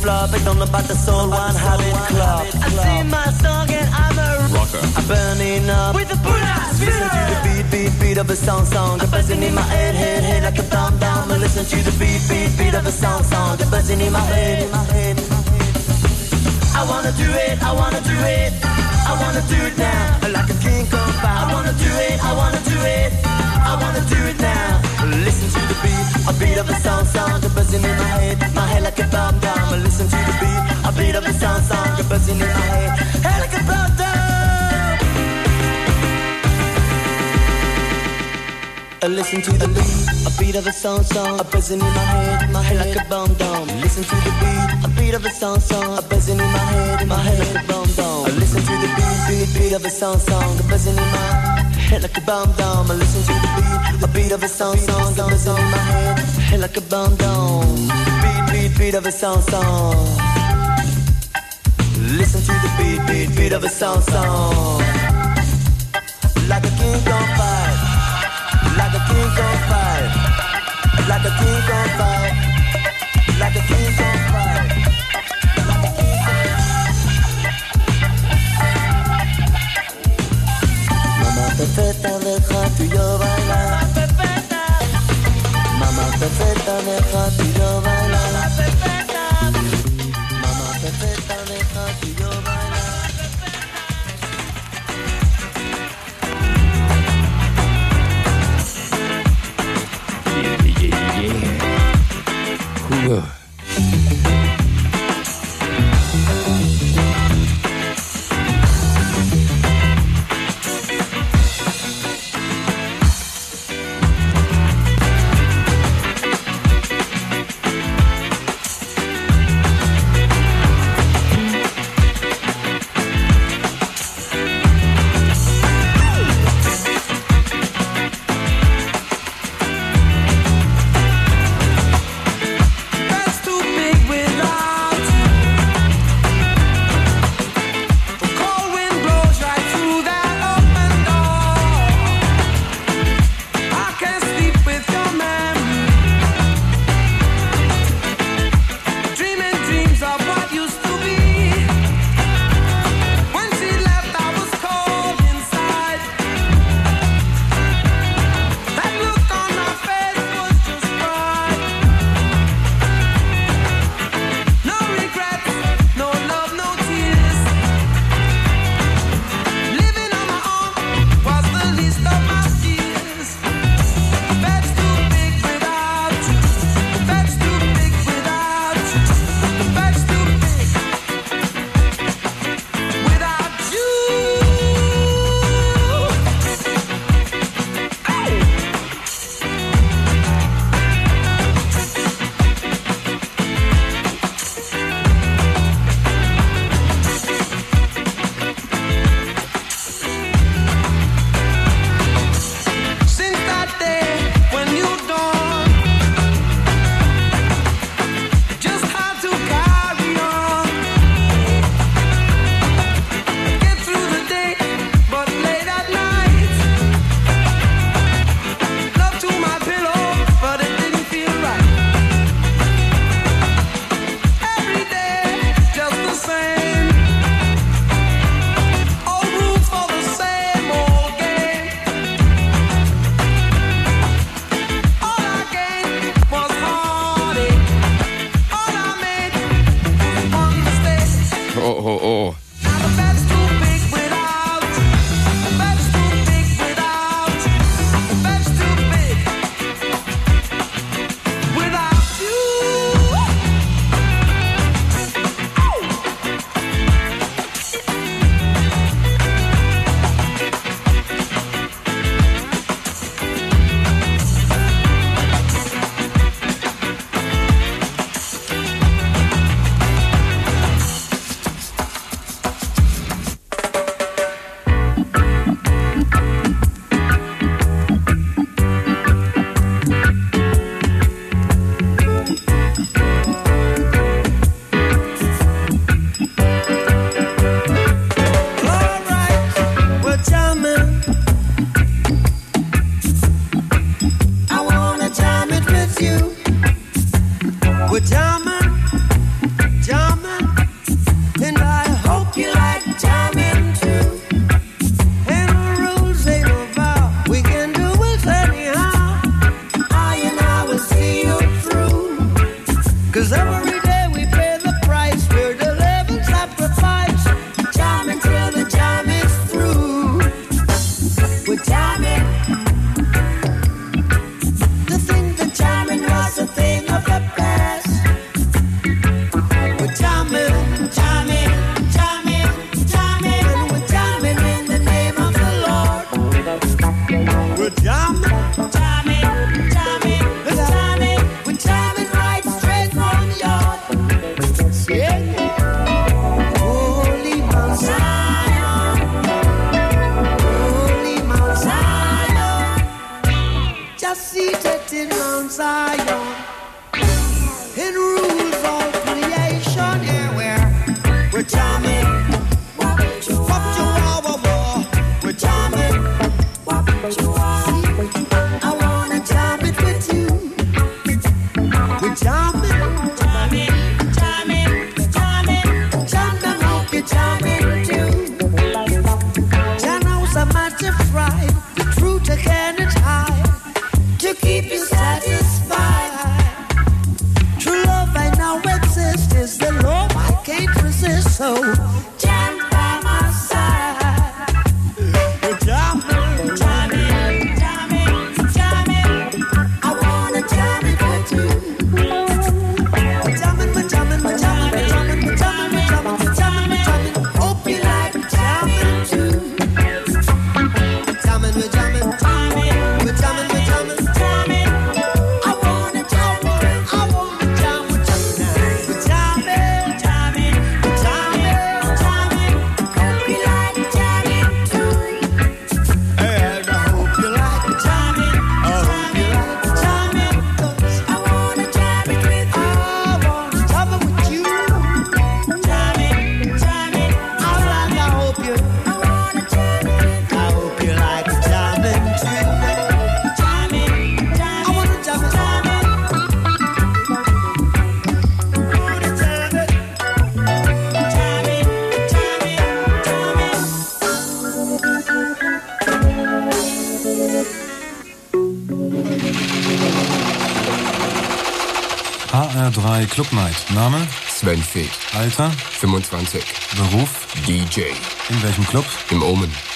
flop. They don't about the soul, one habit club. I sing my song and I'm a Rocker. I'm burning up with the bullets. Listen to the beat, beat, beat of a song, song. The buzzing in my head, head, head like a bomb down. I listen to the beat, beat, beat of a song, song. The buzzing in my head, in my head. I wanna do it, I wanna do it, I wanna do it now. Like a king kong. I wanna do it, I wanna do it, I wanna do it now. Listen to the beat, a beat of a song, song. The buzzing in my head, my head like a bomb down. Listen to the beat, a beat of a song, song. The buzzing in my head, head like a bomb down. Listen to the beat, a beat of a song song, a buzzing in my head, my head like a bomb dome. Listen to the beat, a beat of a song song, a buzzing in my head, my head like a bomb. I listen to the beat, beat, beat of a song song, a buzzing in my head like a bomb down, I listen to the beat, a beat of a song song, a buzzing in my head, head like a bomb down, Beat, beat, beat of a song song. Listen to the beat, beat, beat of a song song. Like a king on fire. Like a king on fire. Like a king on fire. Like a king on fire. Perfecta, deja tú y yo bailar. Mamá perfecta, deja tú y yo bailar. HR3 Club Night. Name? Sven Feth. Alter? 25. Beruf? DJ. In welchem Club? Im Omen.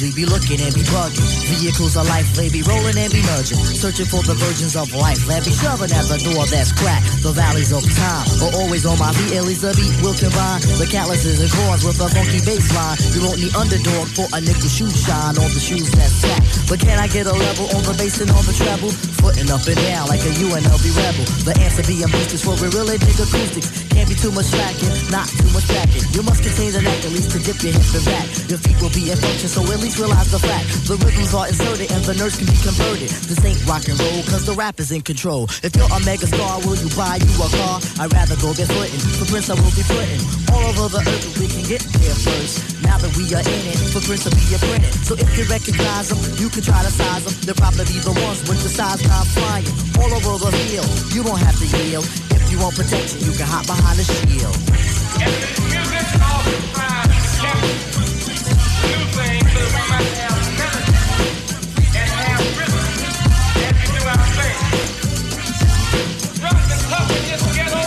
We be looking and be bugging. Vehicles of life, they be rolling and be nudging. Searching for the virgins of life, they be shoving at the door that's cracked. The valleys of time are always on my feet. At the beat will combine the calluses and corns with a funky bass line. You won't need underdog for a nickel shoe shine on the shoes that slack. But can I get a level on the bass and on the treble? Footing up and down like a UNLV rebel. The answer being beaches for we really dig acoustics. Be too much slacking, not too much backing. You must contain the neck at least to dip your hip and back. Your feet will be in function, so at least realize the fact. The rhythms are inserted and the nerves can be converted. This ain't rock and roll, cause the rap is in control. If you're a mega star, will you buy you a car? I'd rather go get footin'. For Prince, I will be putting all over the earth we can get there first. now that we are in it, footprints will be a imprinted. So if you recognize them, you can try to size them. They'll probably be the ones with the size not flying all over the field. You don't have to yield. Want protection, you. Can hop behind the shield.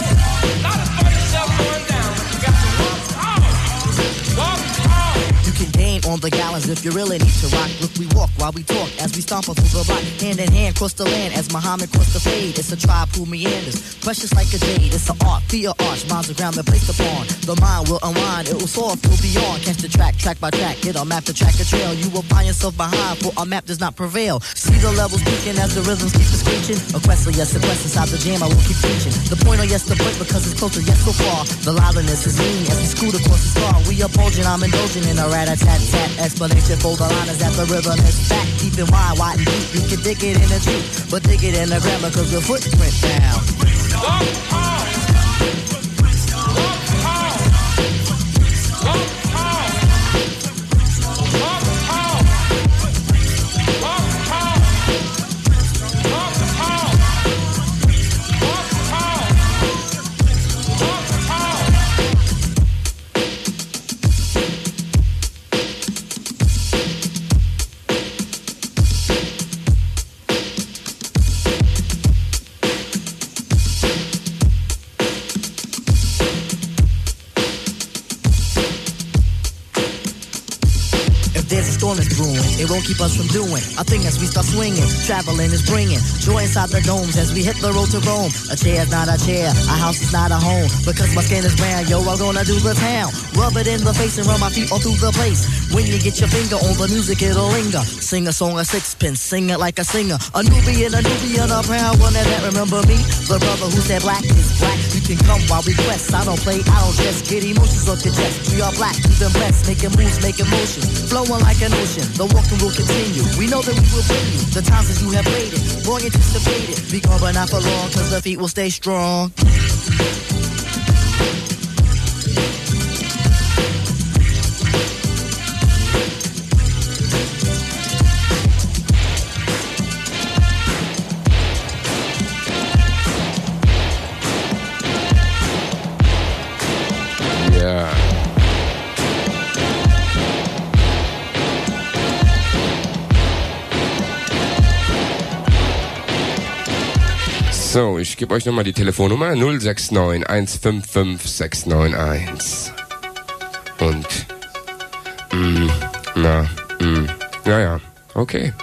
You on the gallons if you really need to rock. Look, we walk while we talk as we stomp through the block. Hand in hand, cross the land as Muhammad crossed the fade. It's a tribe who meanders, precious like a jade. It's an art, fear arch, miles of ground that placed upon. The mind will unwind, it will soar, will be on. Catch the track, track by track, get a map to track a trail. You will find yourself behind, for our map does not prevail. See the levels peaking as the rhythms keep screeching. A quest, yes, a quest inside the jam, I will keep preaching. The point, oh yes, the point, because it's closer, yes, so far. The liveliness is lean as we scoot across the star. We upholding, I'm indulging in a rat-a-tat-tat explanation for the line is that the rhythm is fat, deep and wide, wide and deep. You can dig it in a jeep, but dig it in the grammar, cause your footprint down. If won't keep us from doing. I think as we start swinging, traveling is bringing joy inside the domes as we hit the road to Rome. A chair is not a chair, a house is not a home. Because my skin is brown, yo, I'm gonna do the town. Rub it in the face and run my feet all through the place. When you get your finger on the music, it'll linger. Sing a song of sixpence, sing it like a singer. A Nubian, a Nubian, a proud one that remember me. The brother who said black is black. Can come while we quest. I don't play, I don't just get emotions off your chest. We are black, even blessed, making moves, making motions. Flowing like an ocean, the walking will continue. We know that we will bring you the times that you have waited. Long anticipated. Be gone, but not for long, cause the feet will stay strong. So, ich gebe euch nochmal die Telefonnummer 069 155 691. Und, mm, na, mm, ja, ja, okay.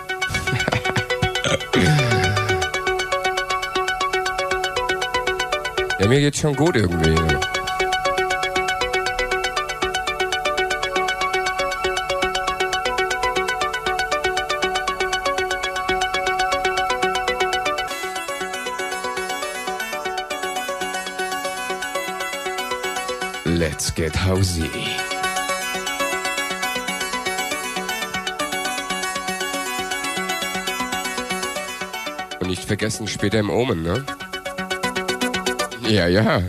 ja, mir geht's schon gut irgendwie. Let's get housey. Und nicht vergessen, später im Omen, ne? Ja, ja.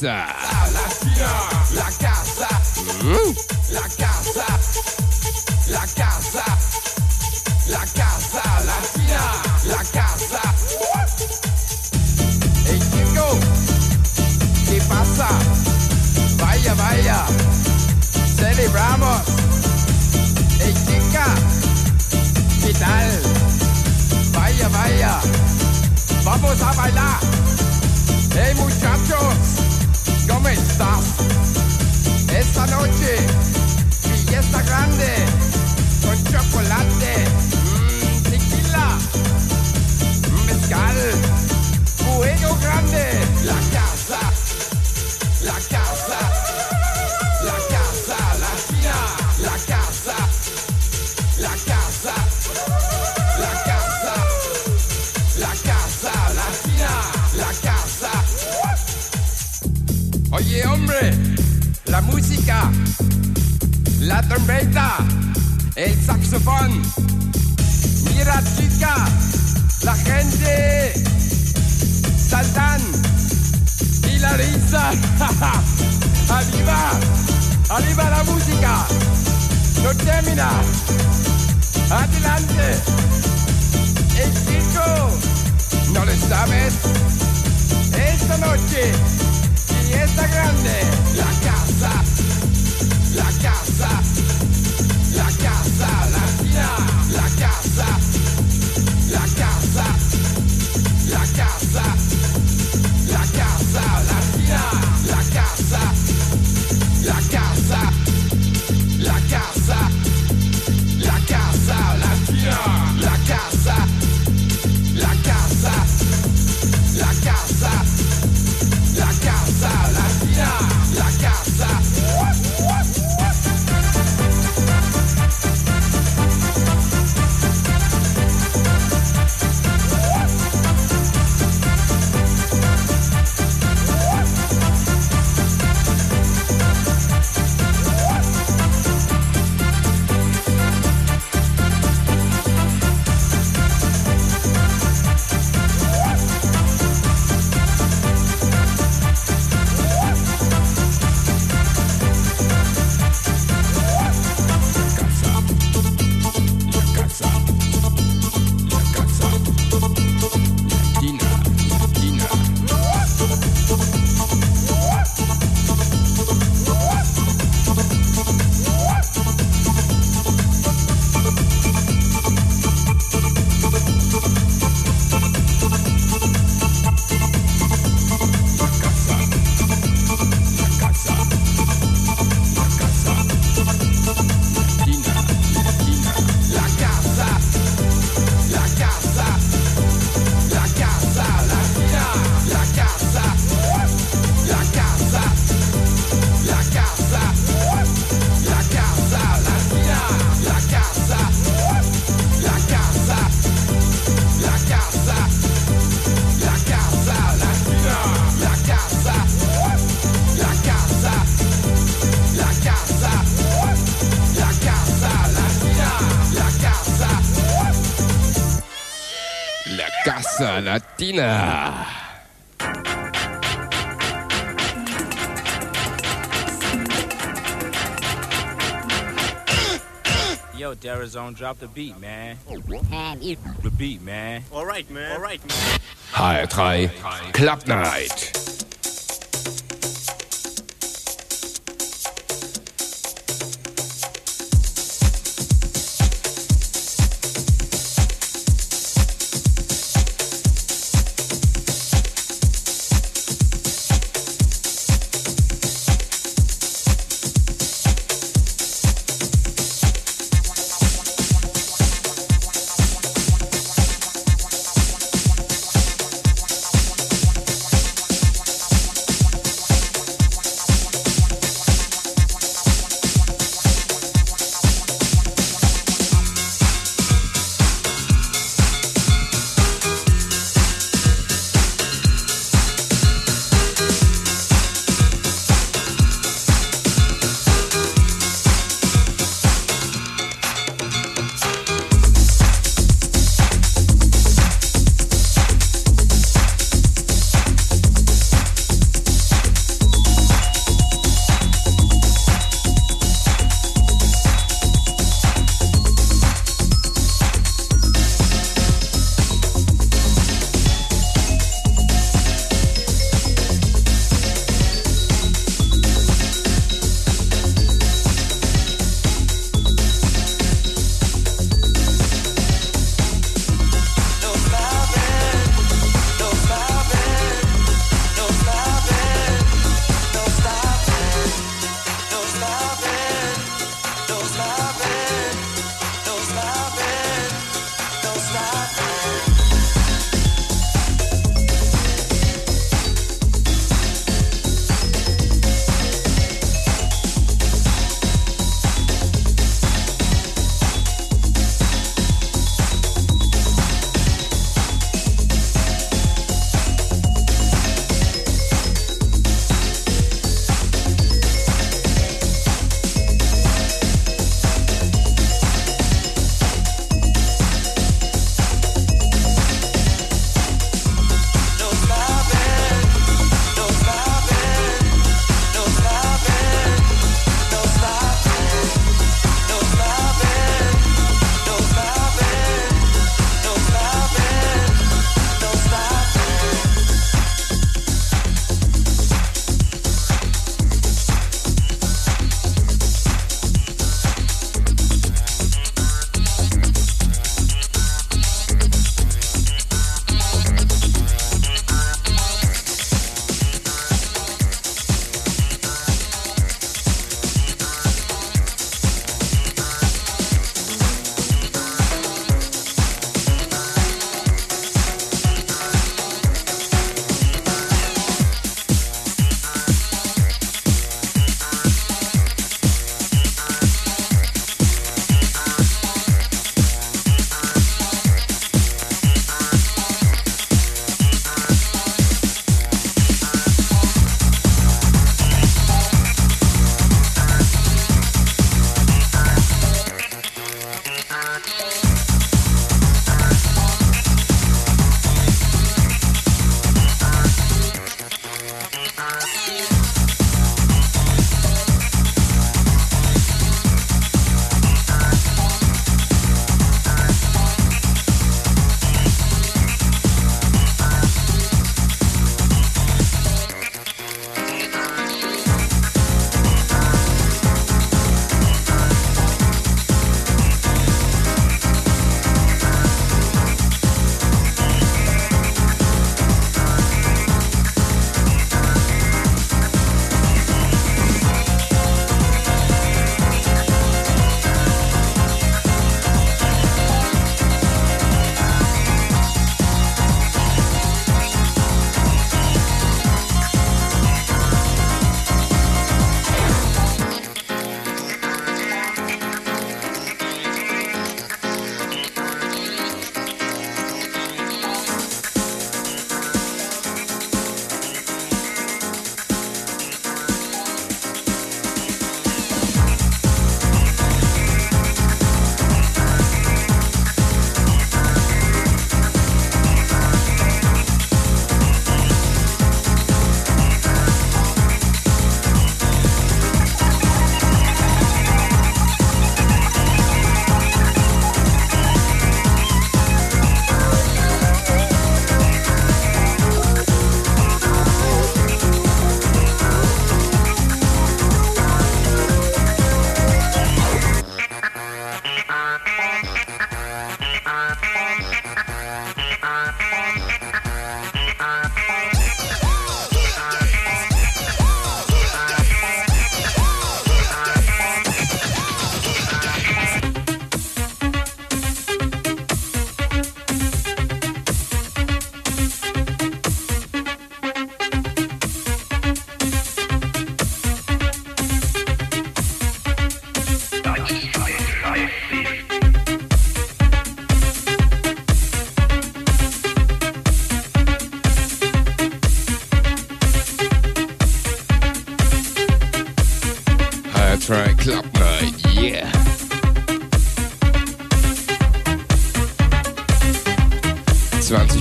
pizza. Yo, Derazone, drop the beat, man. The beat, man. All right, man. All right, man. High three, Club Night.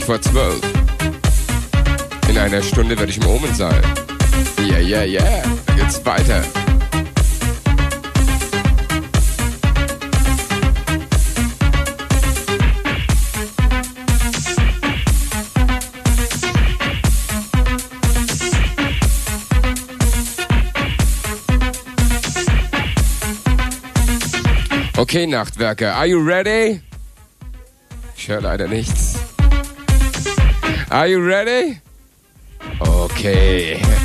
Vor zwölf. In einer Stunde werde ich im Omen sein. Ja, ja, ja. Da geht's weiter. Okay, Nachtwerker, are you ready? Ich höre leider nichts. Are you ready? Okay.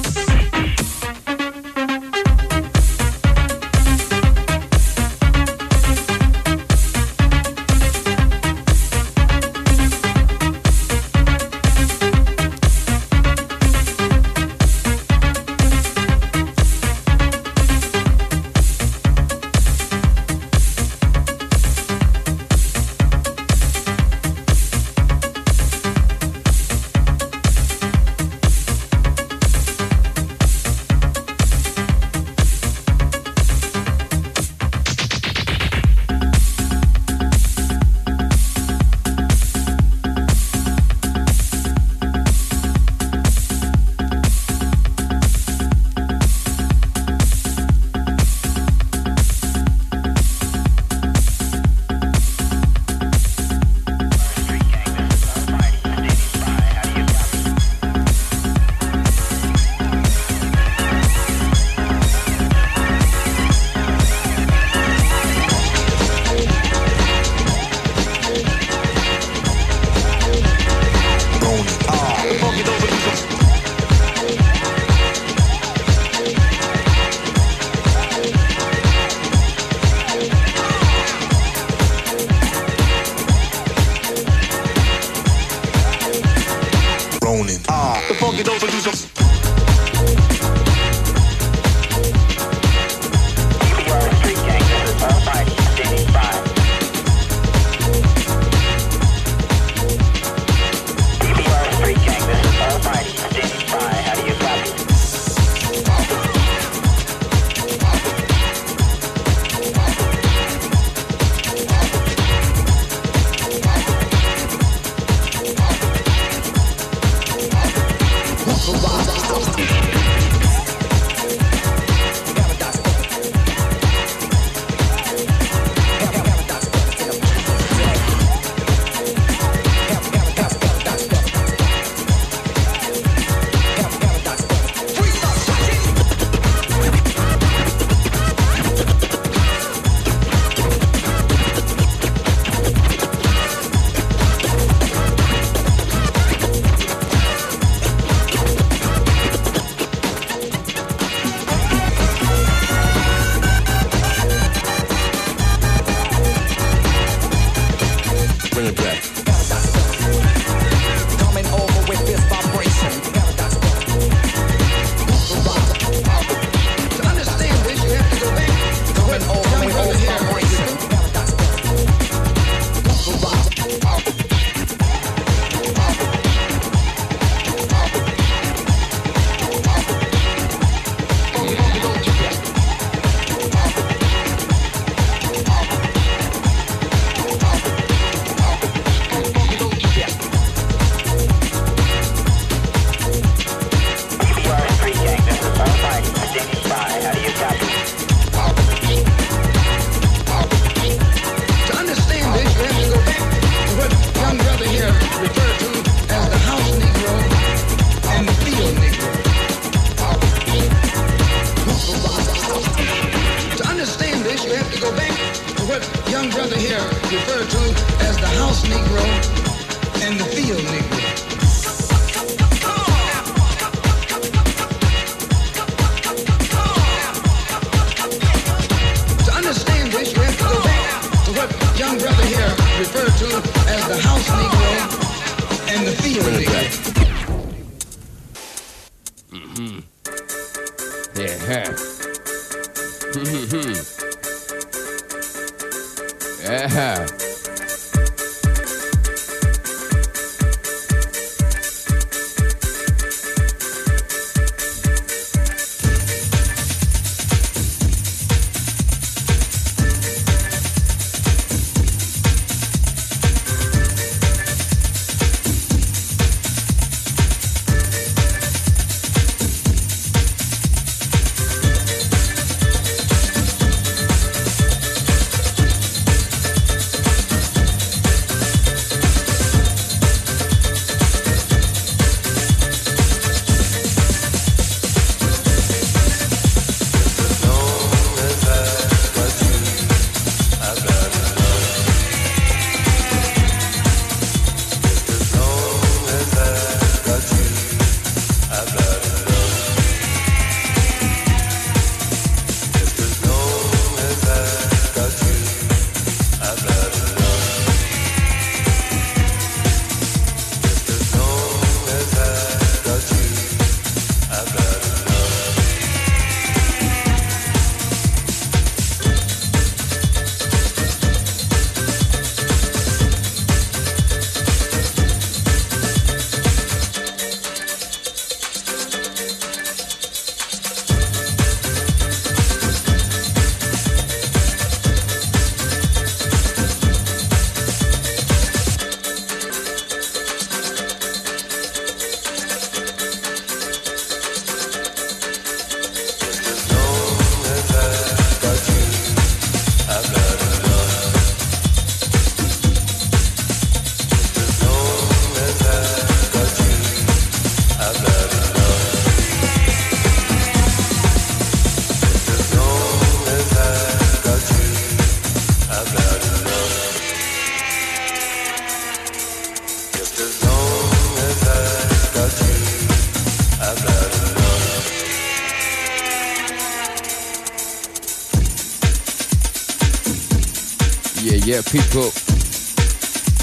Yeah, people.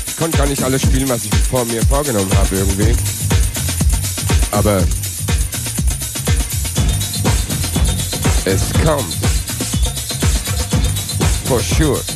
Ich konnte gar nicht alles spielen, was ich vor mir vorgenommen habe irgendwie. Aber es kommt. For sure.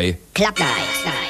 bei Klappeis.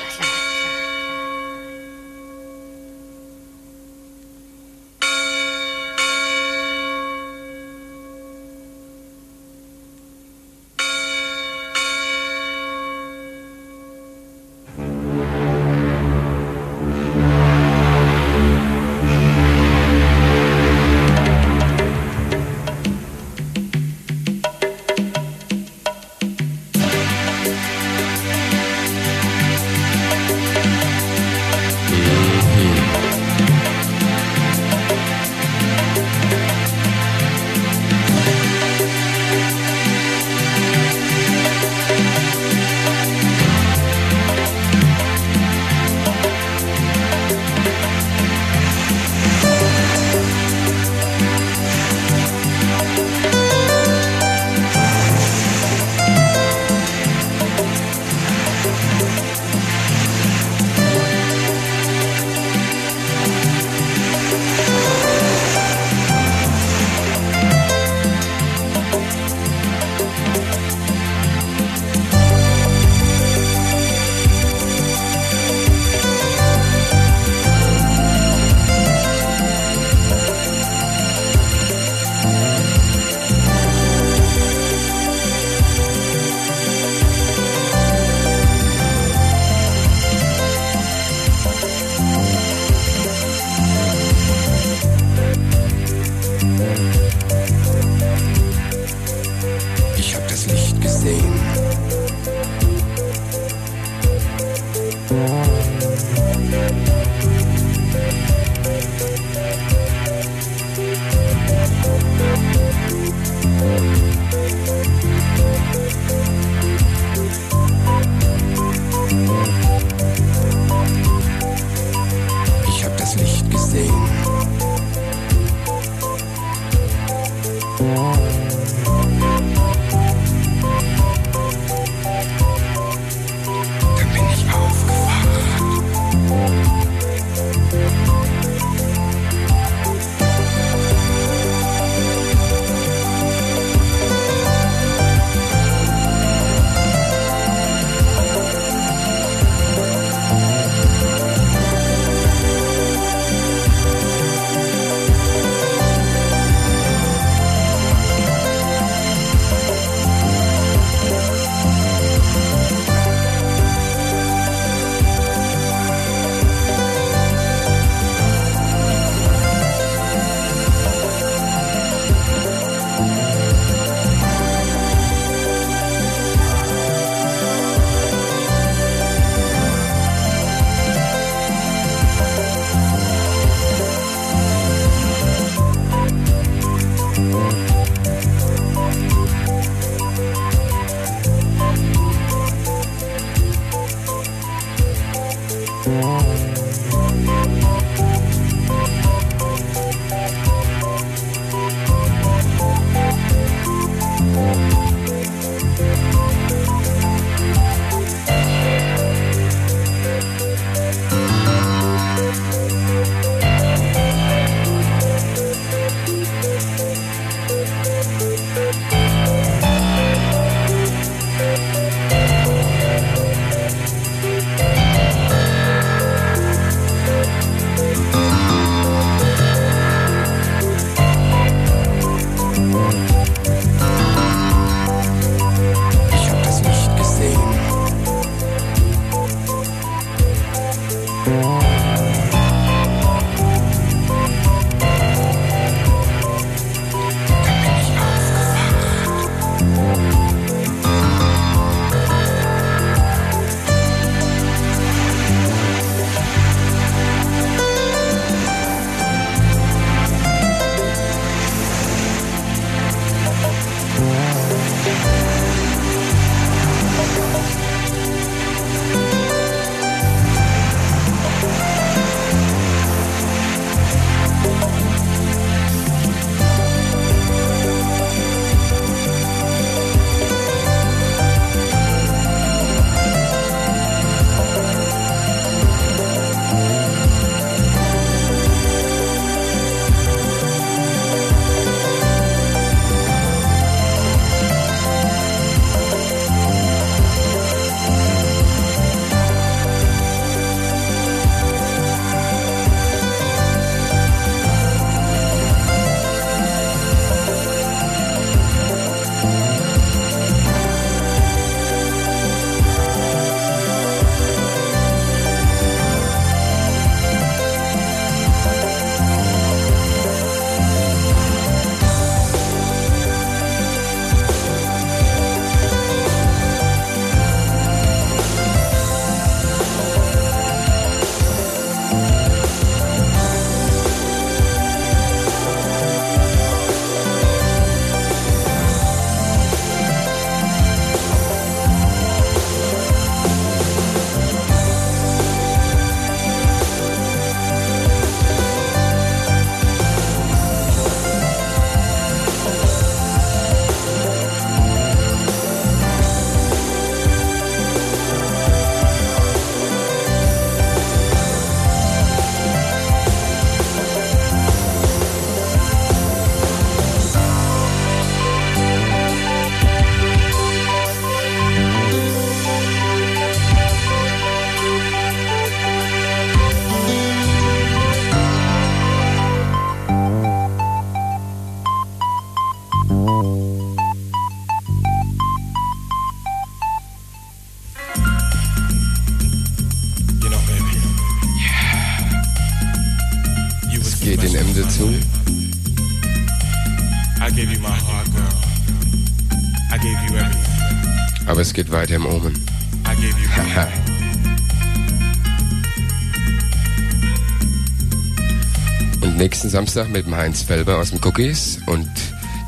Nächsten Samstag mit dem Heinz Felber aus dem Cookies und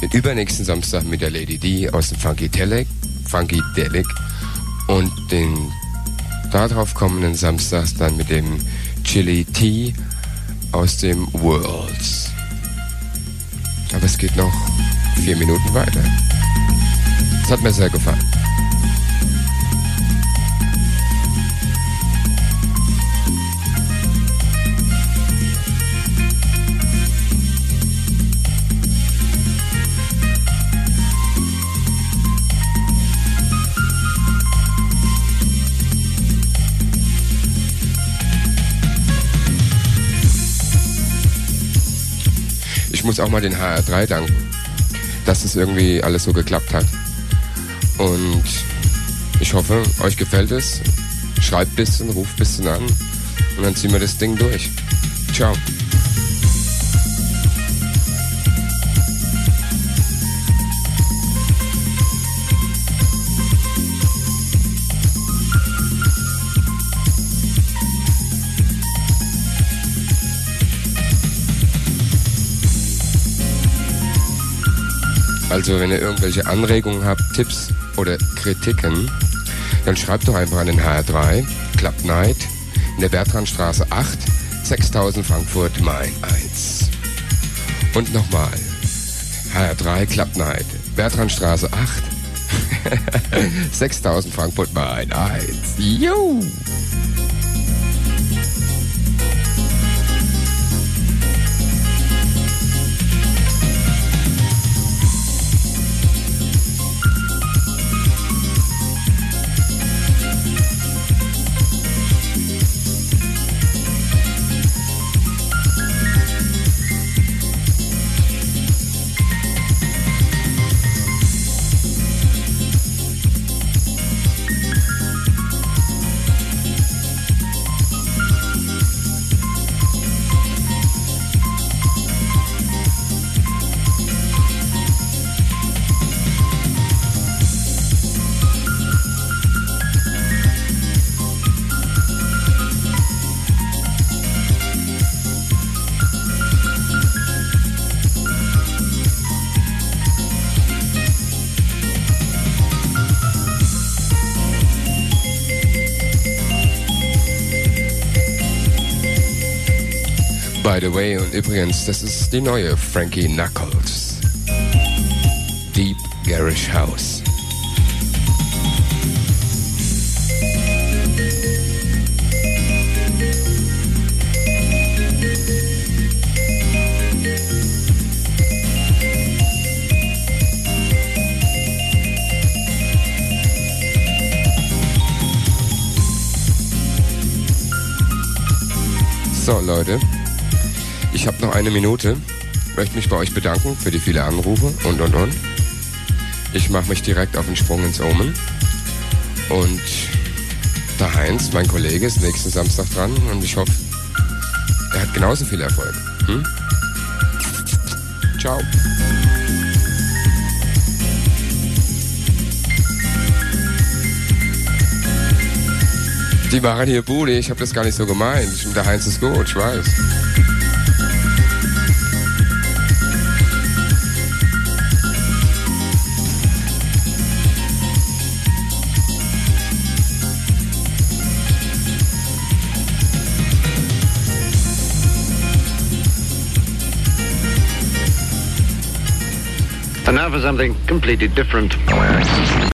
den übernächsten Samstag mit der Lady D aus dem Funky Delic, Funky Delic und den darauf kommenden Samstags dann mit dem Chili Tea aus dem Worlds. Aber es geht noch vier Minuten weiter. Das hat mir sehr gefallen. Muss auch mal den HR3 danken, dass es irgendwie alles so geklappt hat. Und ich hoffe, euch gefällt es. Schreibt bisschen, ruft bisschen an und dann ziehen wir das Ding durch. Ciao. Also wenn ihr irgendwelche Anregungen habt, Tipps oder Kritiken, dann schreibt doch einfach an den HR3, Club Night, in der Bertrandstraße 8, 6000 Frankfurt, Main 1. Und nochmal, HR3 Club Night, Bertrandstraße 8, 6000 Frankfurt, Main 1. Jo! Übrigens, das ist die neue Frankie Knuckles. Deep Garish House. So, Leute. Ich habe noch eine Minute. Möchte mich bei euch bedanken für die vielen Anrufe und und und. Ich mache mich direkt auf den Sprung ins Omen. Und der Heinz, mein Kollege, ist nächsten Samstag dran und ich hoffe, er hat genauso viel Erfolg. Hm? Ciao. Die machen hier Bude, ich habe das gar nicht so gemeint. Der Heinz ist gut, ich weiß. For something completely different.